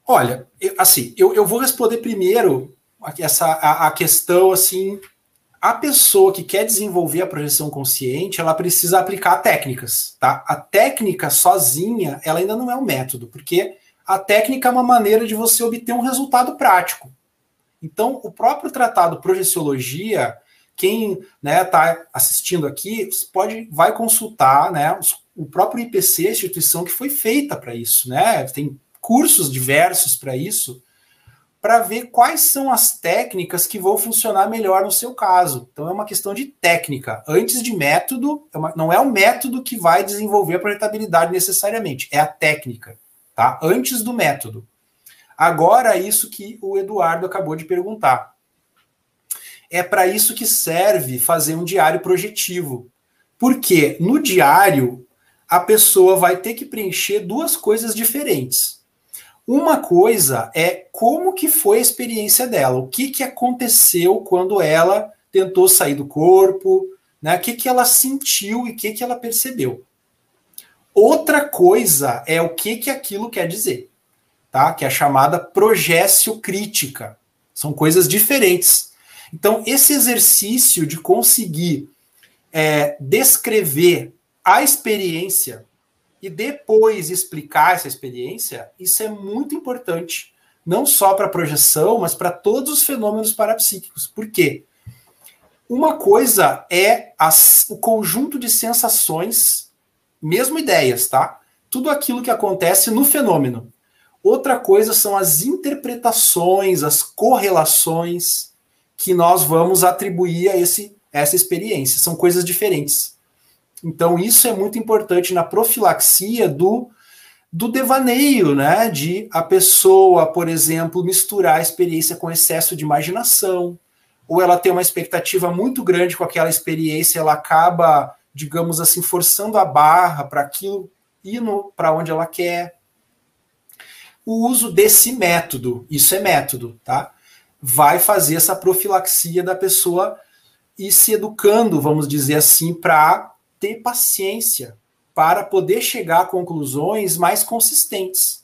Olha, assim, eu, eu vou responder primeiro essa a, a questão assim a pessoa que quer desenvolver a projeção consciente, ela precisa aplicar técnicas, tá? A técnica sozinha, ela ainda não é um método, porque a técnica é uma maneira de você obter um resultado prático. Então, o próprio tratado Projeciologia, quem está né, tá assistindo aqui, pode vai consultar, né, o próprio IPC, a instituição que foi feita para isso, né? Tem cursos diversos para isso para ver quais são as técnicas que vão funcionar melhor no seu caso. Então é uma questão de técnica. Antes de método, é não é o método que vai desenvolver a projetabilidade necessariamente, é a técnica, tá? Antes do método. Agora, isso que o Eduardo acabou de perguntar. É para isso que serve fazer um diário projetivo. Porque no diário, a pessoa vai ter que preencher duas coisas diferentes. Uma coisa é como que foi a experiência dela, o que, que aconteceu quando ela tentou sair do corpo, né? O que, que ela sentiu e o que, que ela percebeu. Outra coisa é o que, que aquilo quer dizer, tá? Que é a chamada projeção crítica. São coisas diferentes. Então, esse exercício de conseguir é, descrever a experiência e depois explicar essa experiência, isso é muito importante, não só para a projeção, mas para todos os fenômenos parapsíquicos. Por quê? Uma coisa é as, o conjunto de sensações, mesmo ideias, tá? Tudo aquilo que acontece no fenômeno. Outra coisa são as interpretações, as correlações que nós vamos atribuir a esse, essa experiência. São coisas diferentes. Então, isso é muito importante na profilaxia do, do devaneio, né? De a pessoa, por exemplo, misturar a experiência com excesso de imaginação, ou ela tem uma expectativa muito grande com aquela experiência, ela acaba, digamos assim, forçando a barra para aquilo ir para onde ela quer. O uso desse método, isso é método, tá? Vai fazer essa profilaxia da pessoa ir se educando, vamos dizer assim, para ter paciência para poder chegar a conclusões mais consistentes.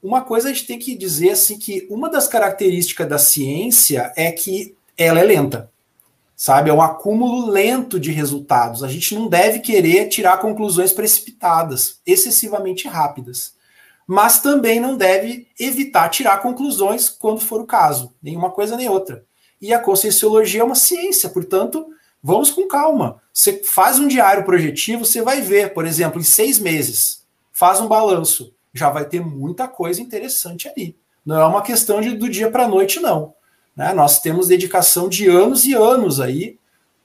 Uma coisa a gente tem que dizer assim que uma das características da ciência é que ela é lenta. Sabe, é um acúmulo lento de resultados. A gente não deve querer tirar conclusões precipitadas, excessivamente rápidas. Mas também não deve evitar tirar conclusões quando for o caso, nenhuma coisa nem outra. E a conscienciologia é uma ciência, portanto, Vamos com calma. Você faz um diário projetivo, você vai ver, por exemplo, em seis meses, faz um balanço, já vai ter muita coisa interessante ali. Não é uma questão de, do dia para a noite, não. Né? Nós temos dedicação de anos e anos aí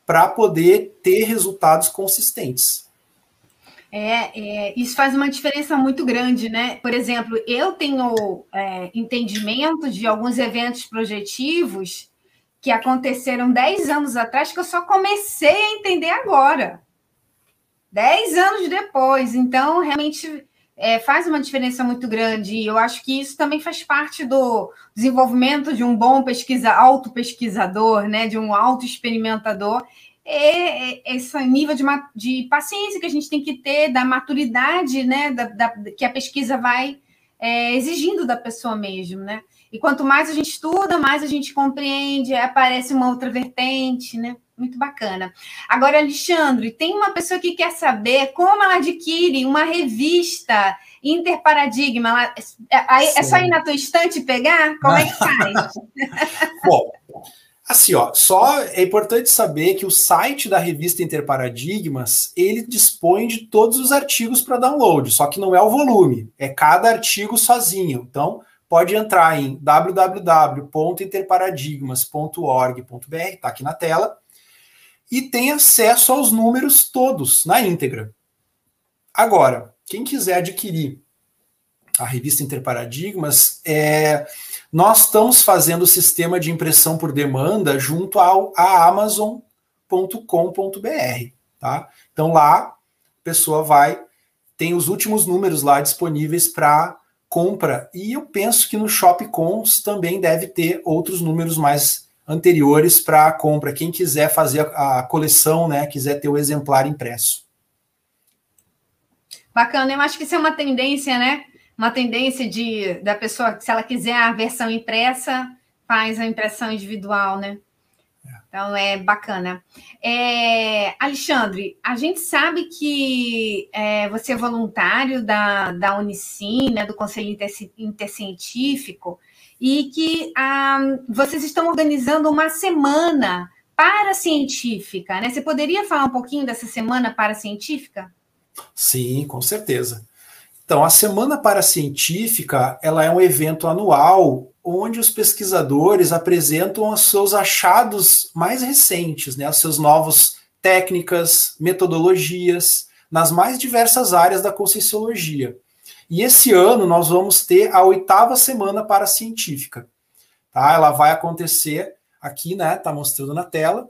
para poder ter resultados consistentes. É, é, isso faz uma diferença muito grande, né? Por exemplo, eu tenho é, entendimento de alguns eventos projetivos que aconteceram 10 anos atrás que eu só comecei a entender agora. 10 anos depois. Então, realmente, é, faz uma diferença muito grande. E eu acho que isso também faz parte do desenvolvimento de um bom pesquisa, auto-pesquisador, né, de um auto-experimentador. É, é esse nível de, de paciência que a gente tem que ter, da maturidade né, da, da que a pesquisa vai é, exigindo da pessoa mesmo, né? E quanto mais a gente estuda, mais a gente compreende, aparece uma outra vertente, né? Muito bacana. Agora, Alexandre, tem uma pessoa que quer saber como ela adquire uma revista Interparadigma. Ela, é, é só ir na tua estante pegar? Como é que [LAUGHS] faz? Bom, assim, ó, só é importante saber que o site da revista Interparadigmas, ele dispõe de todos os artigos para download, só que não é o volume, é cada artigo sozinho. Então, pode entrar em www.interparadigmas.org.br, está aqui na tela, e tem acesso aos números todos na íntegra. Agora, quem quiser adquirir a revista Interparadigmas, é, nós estamos fazendo o sistema de impressão por demanda junto ao amazon.com.br. Tá? Então lá a pessoa vai, tem os últimos números lá disponíveis para compra. E eu penso que no Shopcons também deve ter outros números mais anteriores para a compra. Quem quiser fazer a, coleção, né, quiser ter o exemplar impresso. Bacana, eu acho que isso é uma tendência, né? Uma tendência de da pessoa, se ela quiser a versão impressa, faz a impressão individual, né? Então é bacana. É, Alexandre, a gente sabe que é, você é voluntário da, da Unicim, né, do Conselho Intercientífico, e que ah, vocês estão organizando uma semana para científica, né? Você poderia falar um pouquinho dessa semana para científica? Sim, com certeza. Então, a Semana Paracientífica ela é um evento anual onde os pesquisadores apresentam os seus achados mais recentes, né, as suas novas técnicas, metodologias, nas mais diversas áreas da conscienciologia. E esse ano nós vamos ter a oitava Semana Paracientífica. Tá? Ela vai acontecer aqui, né? Está mostrando na tela.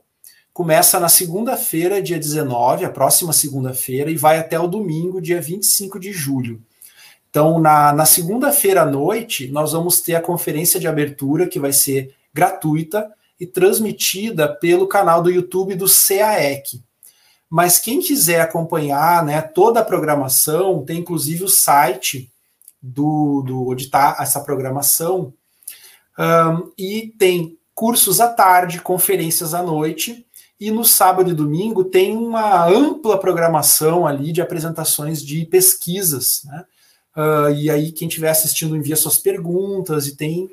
Começa na segunda-feira, dia 19, a próxima segunda-feira, e vai até o domingo, dia 25 de julho. Então, na, na segunda-feira à noite, nós vamos ter a conferência de abertura, que vai ser gratuita e transmitida pelo canal do YouTube do CAEC. Mas quem quiser acompanhar né, toda a programação, tem inclusive o site do, do onde está essa programação, um, e tem cursos à tarde, conferências à noite, e no sábado e domingo tem uma ampla programação ali de apresentações de pesquisas, né? Uh, e aí, quem estiver assistindo envia suas perguntas e tem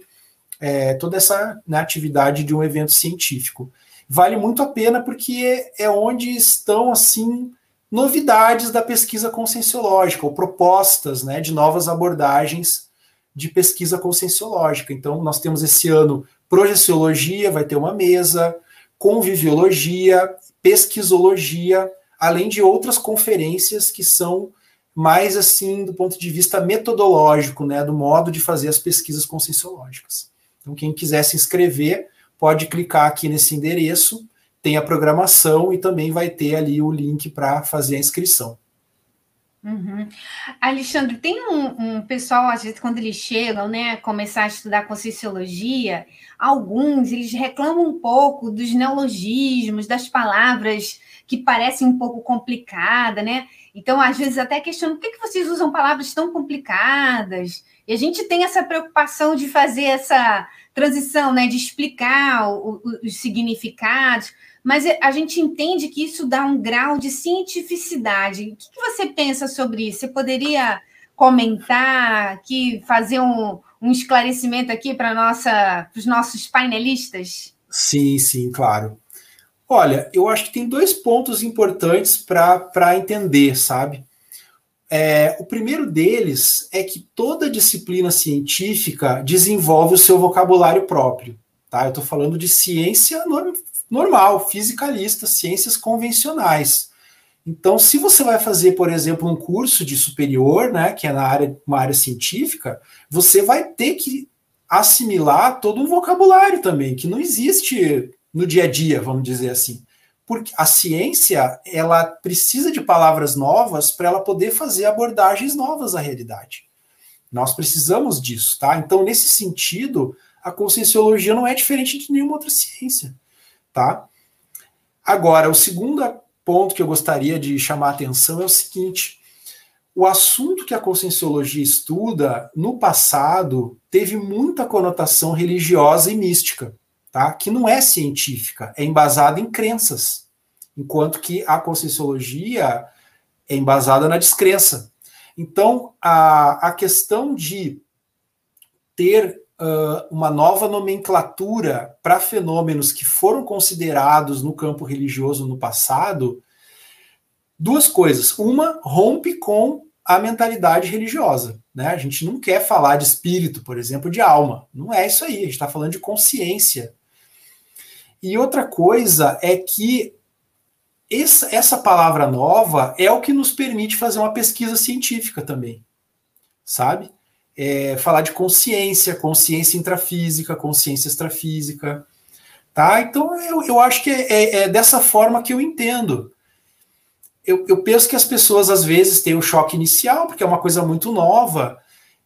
é, toda essa né, atividade de um evento científico. Vale muito a pena porque é onde estão assim novidades da pesquisa conscienciológica, ou propostas né, de novas abordagens de pesquisa conscienciológica. Então, nós temos esse ano projeciologia, vai ter uma mesa, conviviologia, pesquisologia, além de outras conferências que são mais assim do ponto de vista metodológico, né, do modo de fazer as pesquisas conscienciológicas. Então, quem quiser se inscrever, pode clicar aqui nesse endereço, tem a programação e também vai ter ali o link para fazer a inscrição. Uhum. Alexandre, tem um, um, pessoal, às vezes, quando eles chegam, né, começar a estudar conscienciologia, alguns eles reclamam um pouco dos neologismos, das palavras que parecem um pouco complicadas, né? Então, às vezes, até questiono por que, que vocês usam palavras tão complicadas? E a gente tem essa preocupação de fazer essa transição, né? De explicar o, o, os significados, mas a gente entende que isso dá um grau de cientificidade. O que, que você pensa sobre isso? Você poderia comentar aqui, fazer um, um esclarecimento aqui para os nossos painelistas? Sim, sim, claro. Olha, eu acho que tem dois pontos importantes para entender, sabe? É, o primeiro deles é que toda disciplina científica desenvolve o seu vocabulário próprio. Tá? Eu estou falando de ciência normal, fisicalista, ciências convencionais. Então, se você vai fazer, por exemplo, um curso de superior, né, que é na área, uma área científica, você vai ter que assimilar todo um vocabulário também, que não existe no dia a dia, vamos dizer assim. porque a ciência ela precisa de palavras novas para ela poder fazer abordagens novas à realidade. Nós precisamos disso, tá? Então, nesse sentido, a conscienciologia não é diferente de nenhuma outra ciência, tá? Agora, o segundo ponto que eu gostaria de chamar a atenção é o seguinte: o assunto que a conscienciologia estuda no passado teve muita conotação religiosa e mística, tá? Que não é científica, é embasada em crenças, enquanto que a conscienciologia é embasada na descrença. Então, a, a questão de ter uh, uma nova nomenclatura para fenômenos que foram considerados no campo religioso no passado, duas coisas. Uma, rompe com a mentalidade religiosa. Né? A gente não quer falar de espírito, por exemplo, de alma. Não é isso aí, a gente está falando de consciência. E outra coisa é que essa, palavra nova é o que nos permite fazer uma pesquisa científica também, sabe? É, falar de consciência, consciência intrafísica, consciência extrafísica, tá? Então eu, eu acho que é, é, é dessa forma que eu entendo. Eu, eu penso que as pessoas às vezes têm o um choque inicial, porque é uma coisa muito nova,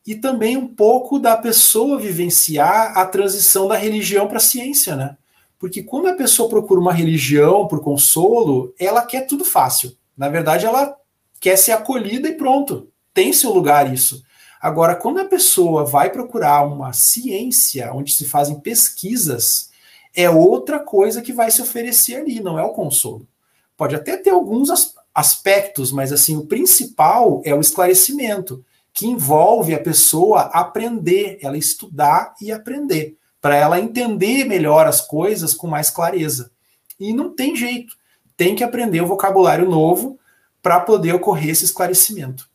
e também um pouco da pessoa vivenciar a transição da religião para a ciência, né? Porque quando a pessoa procura uma religião por consolo, ela quer tudo fácil. Na verdade, ela quer ser acolhida e pronto. Tem seu lugar isso. Agora, quando a pessoa vai procurar uma ciência onde se fazem pesquisas, é outra coisa que vai se oferecer ali, não é o consolo. Pode até ter alguns aspectos, mas assim, o principal é o esclarecimento, que envolve a pessoa aprender, ela estudar e aprender para ela entender melhor as coisas com mais clareza. E não tem jeito, tem que aprender o vocabulário novo para poder ocorrer esse esclarecimento.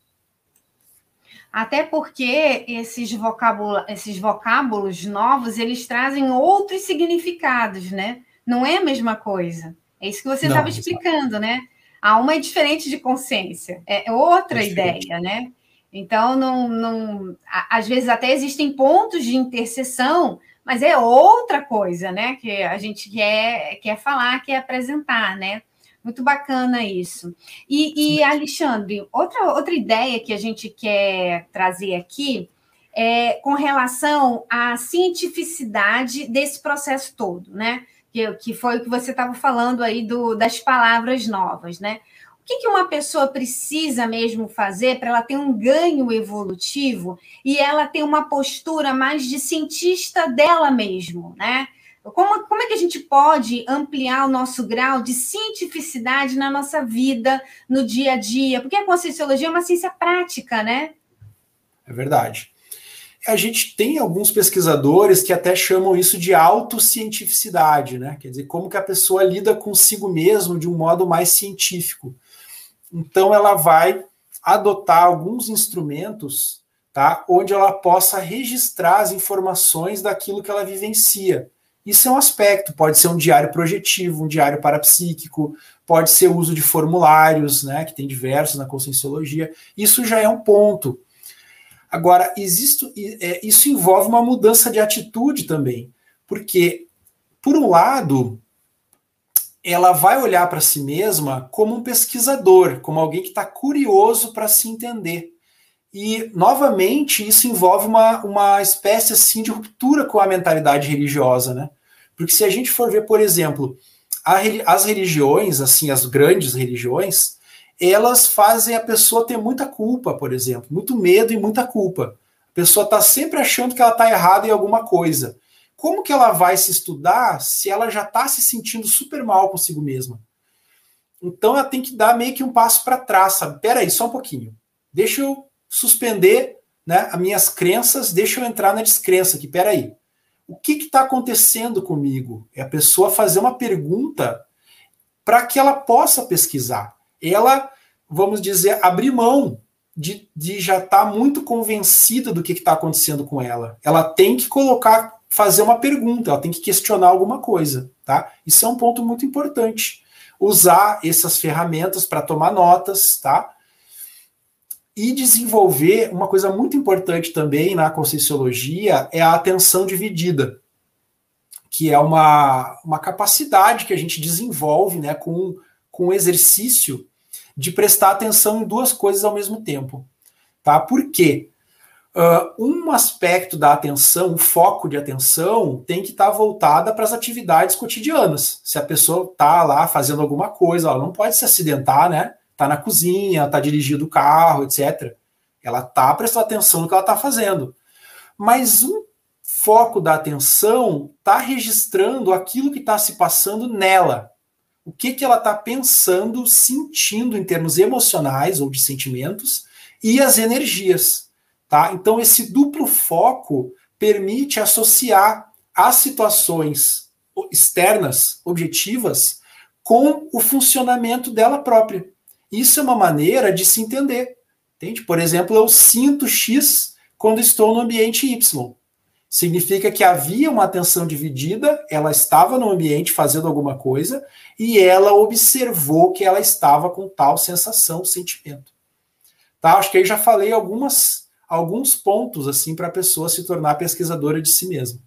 Até porque esses, vocábulos, esses vocábulos novos, eles trazem outros significados, né? Não é a mesma coisa. É isso que você estava explicando, né? A alma é diferente de consciência, é outra é ideia, né? Então, não, não, às vezes até existem pontos de interseção, mas é outra coisa, né? Que a gente quer, quer falar, quer apresentar, né? Muito bacana isso. E, e, Alexandre, outra, outra ideia que a gente quer trazer aqui é com relação à cientificidade desse processo todo, né? Que, que foi o que você estava falando aí do, das palavras novas, né? O que, uma pessoa precisa mesmo fazer para ela ter um ganho evolutivo e ela ter uma postura mais de cientista dela mesmo, né? Como, como é que a gente pode ampliar o nosso grau de cientificidade na nossa vida, no dia a dia? Porque a conscienciologia é uma ciência prática, né? É verdade. A gente tem alguns pesquisadores que até chamam isso de autocientificidade, né? Quer dizer, como que a pessoa lida consigo mesmo de um modo mais científico. Então, ela vai adotar alguns instrumentos, tá? Onde ela possa registrar as informações daquilo que ela vivencia. Isso é um aspecto, pode ser um diário projetivo, um diário parapsíquico, pode ser uso de formulários, né, que tem diversos na conscienciologia. Isso já é um ponto. Agora, existe, é, isso envolve uma mudança de atitude também, porque, por um lado, ela vai olhar para si mesma como um pesquisador, como alguém que está curioso para se entender. E, novamente, isso envolve uma, uma espécie assim, de ruptura com a mentalidade religiosa, né? Porque se a gente for ver, por exemplo, a, as religiões, assim, as grandes religiões, elas fazem a pessoa ter muita culpa, por exemplo, muito medo e muita culpa. A pessoa está sempre achando que ela está errada em alguma coisa. Como que ela vai se estudar se ela já está se sentindo super mal consigo mesma? Então ela tem que dar meio que um passo para trás, sabe? Pera aí, só um pouquinho. Deixa eu suspender né, as minhas crenças, deixa eu entrar na descrença aqui. Pera aí. O que está acontecendo comigo? É a pessoa fazer uma pergunta para que ela possa pesquisar. Ela, vamos dizer, abrir mão de, de já estar tá muito convencida do que está acontecendo com ela. Ela tem que colocar fazer uma pergunta, ela tem que questionar alguma coisa, tá? Isso é um ponto muito importante. Usar essas ferramentas para tomar notas, tá? E desenvolver uma coisa muito importante também na conscienciologia é a atenção dividida, que é uma, uma capacidade que a gente desenvolve né, com, com exercício de prestar atenção em duas coisas ao mesmo tempo. Tá? Por quê? Uh, um aspecto da atenção, o foco de atenção, tem que estar tá voltada para as atividades cotidianas. Se a pessoa está lá fazendo alguma coisa, ela não pode se acidentar, né? Está na cozinha, está dirigindo o carro, etc. Ela está prestando atenção no que ela está fazendo. Mas um foco da atenção está registrando aquilo que está se passando nela. O que, que ela está pensando, sentindo em termos emocionais ou de sentimentos e as energias. Tá? Então, esse duplo foco permite associar as situações externas, objetivas, com o funcionamento dela própria. Isso é uma maneira de se entender. Entende? Por exemplo, eu sinto X quando estou no ambiente Y. Significa que havia uma atenção dividida, ela estava no ambiente fazendo alguma coisa e ela observou que ela estava com tal sensação, sentimento. Tá? Acho que aí já falei algumas alguns pontos assim para a pessoa se tornar pesquisadora de si mesma.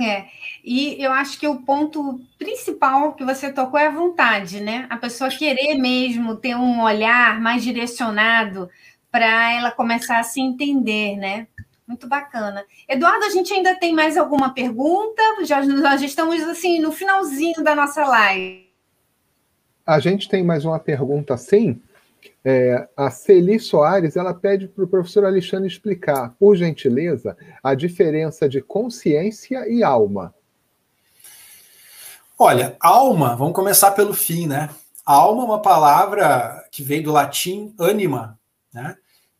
É, e eu acho que o ponto principal que você tocou é a vontade, né? A pessoa querer mesmo ter um olhar mais direcionado para ela começar a se entender, né? Muito bacana. Eduardo, a gente ainda tem mais alguma pergunta? Já, nós já estamos assim no finalzinho da nossa live. A gente tem mais uma pergunta, sim. É, a Celi Soares ela pede para o professor Alexandre explicar, por gentileza, a diferença de consciência e alma. Olha, alma, vamos começar pelo fim, né? Alma é uma palavra que veio do latim anima, né?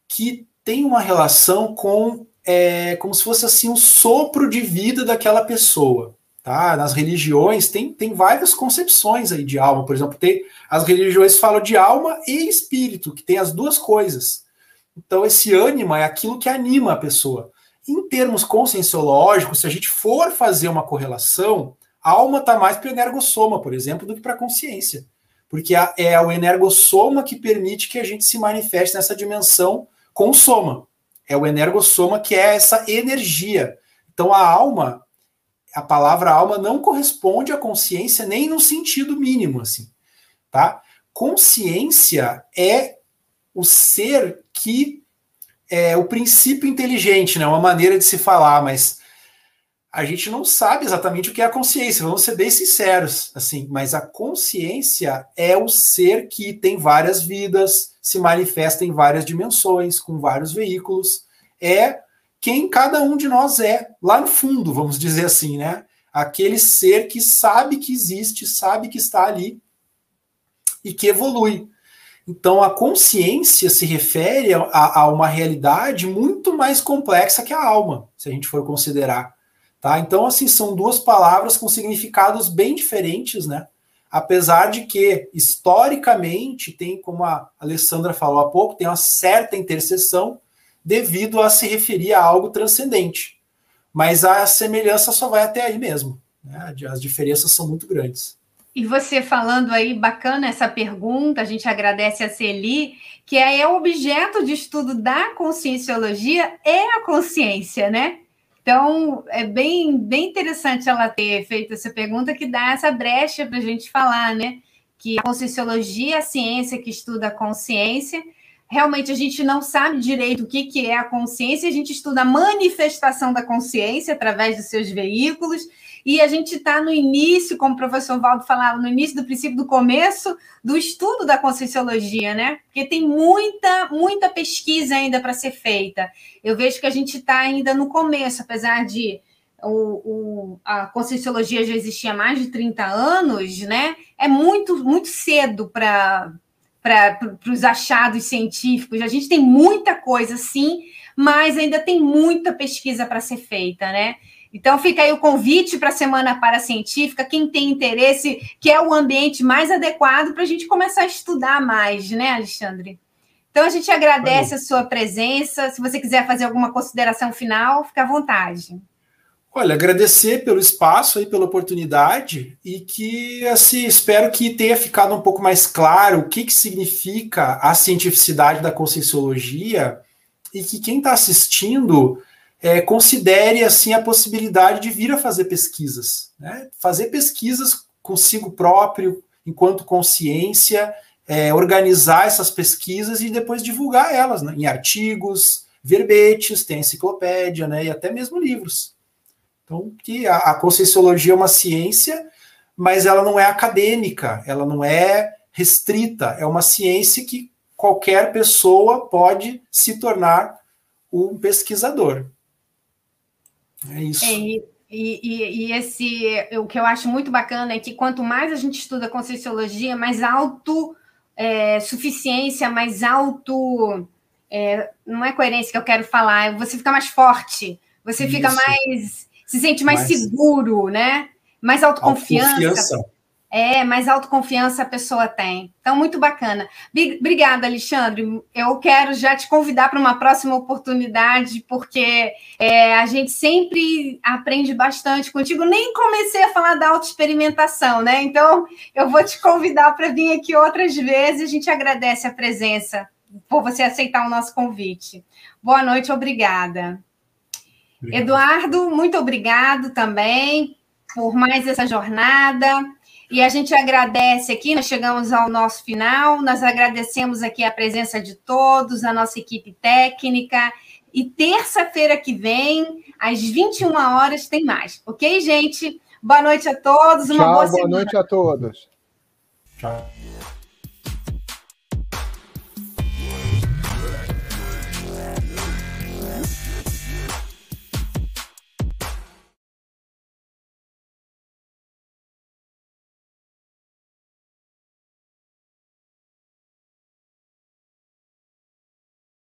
Que tem uma relação com é, como se fosse assim um sopro de vida daquela pessoa. Tá? Nas religiões tem, tem várias concepções aí de alma. Por exemplo, tem, as religiões falam de alma e espírito, que tem as duas coisas. Então, esse ânima é aquilo que anima a pessoa. Em termos conscienciológicos, se a gente for fazer uma correlação, a alma está mais para o energossoma, por exemplo, do que para a consciência. Porque é o energossoma que permite que a gente se manifeste nessa dimensão com soma. É o energossoma que é essa energia. Então, a alma a palavra alma não corresponde à consciência nem no sentido mínimo, assim, tá? Consciência é o ser que é o princípio inteligente, né? Uma maneira de se falar, mas a gente não sabe exatamente o que é a consciência, vamos ser bem sinceros, assim, mas a consciência é o ser que tem várias vidas, se manifesta em várias dimensões, com vários veículos, é quem cada um de nós é, lá no fundo, vamos dizer assim, né? Aquele ser que sabe que existe, sabe que está ali e que evolui. Então, a consciência se refere a, a, uma realidade muito mais complexa que a alma, se a gente for considerar. Tá? Então, assim, são duas palavras com significados bem diferentes, né? Apesar de que, historicamente, tem, como a Alessandra falou há pouco, tem uma certa interseção, devido a se referir a algo transcendente. Mas a semelhança só vai até aí mesmo. Né? As diferenças são muito grandes. E você falando aí, bacana essa pergunta, a gente agradece a Celi, que é o objeto de estudo da conscienciologia é a consciência, né? Então, é bem, bem interessante ela ter feito essa pergunta, que dá essa brecha para a gente falar, né? Que a conscienciologia é a ciência que estuda a consciência, realmente a gente não sabe direito o que, que é a consciência, a gente estuda a manifestação da consciência através dos seus veículos, e a gente está no início, como o professor Valdo falava, no início do princípio do começo do estudo da conscienciologia, né? Porque tem muita, muita pesquisa ainda para ser feita. Eu vejo que a gente está ainda no começo, apesar de o, o, a conscienciologia já existia há mais de 30 anos, né? É muito, muito cedo para para os achados científicos. A gente tem muita coisa, sim, mas ainda tem muita pesquisa para ser feita, né? Então fica aí o convite para a Semana Paracientífica, quem tem interesse, que é o ambiente mais adequado para a gente começar a estudar mais, né, Alexandre? Então a gente agradece Valeu. a sua presença. Se você quiser fazer alguma consideração final, fica à vontade. Olha, agradecer pelo espaço aí, pela oportunidade e que assim espero que tenha ficado um pouco mais claro o que, que significa a cientificidade da conscienciologia e que quem está assistindo é, considere assim a possibilidade de vir a fazer pesquisas, né? fazer pesquisas consigo próprio, enquanto consciência, é, organizar essas pesquisas e depois divulgar elas né? em artigos, verbetes, tem enciclopédia, né? e até mesmo livros. Então, que a, a conscienciologia é uma ciência, mas ela não é acadêmica, ela não é restrita, é uma ciência que qualquer pessoa pode se tornar um pesquisador. É isso. É, e, e, e, esse, o que eu acho muito bacana é que quanto mais a gente estuda Conscienciologia, mais alto é, suficiência, mais alto. É, não é coerência que eu quero falar, você fica mais forte, você isso. fica mais. Se sente mais, mais seguro, né? Mais autoconfiança. autoconfiança. É, mais autoconfiança a pessoa tem. Então, muito bacana. Obrigada, Alexandre. Eu quero já te convidar para uma próxima oportunidade, porque é, a gente sempre aprende bastante contigo. Nem comecei a falar da autoexperimentação, né? Então, eu vou te convidar para vir aqui outras vezes. A gente agradece a presença por você aceitar o nosso convite. Boa noite, obrigada. Obrigado. Eduardo, muito obrigado também por mais essa jornada. E a gente agradece aqui, nós chegamos ao nosso final, nós agradecemos aqui a presença de todos, a nossa equipe técnica. E terça-feira que vem, às 21 horas, tem mais. Ok, gente? Boa noite a todos. Uma Tchau, boa, boa noite a todos. Tchau.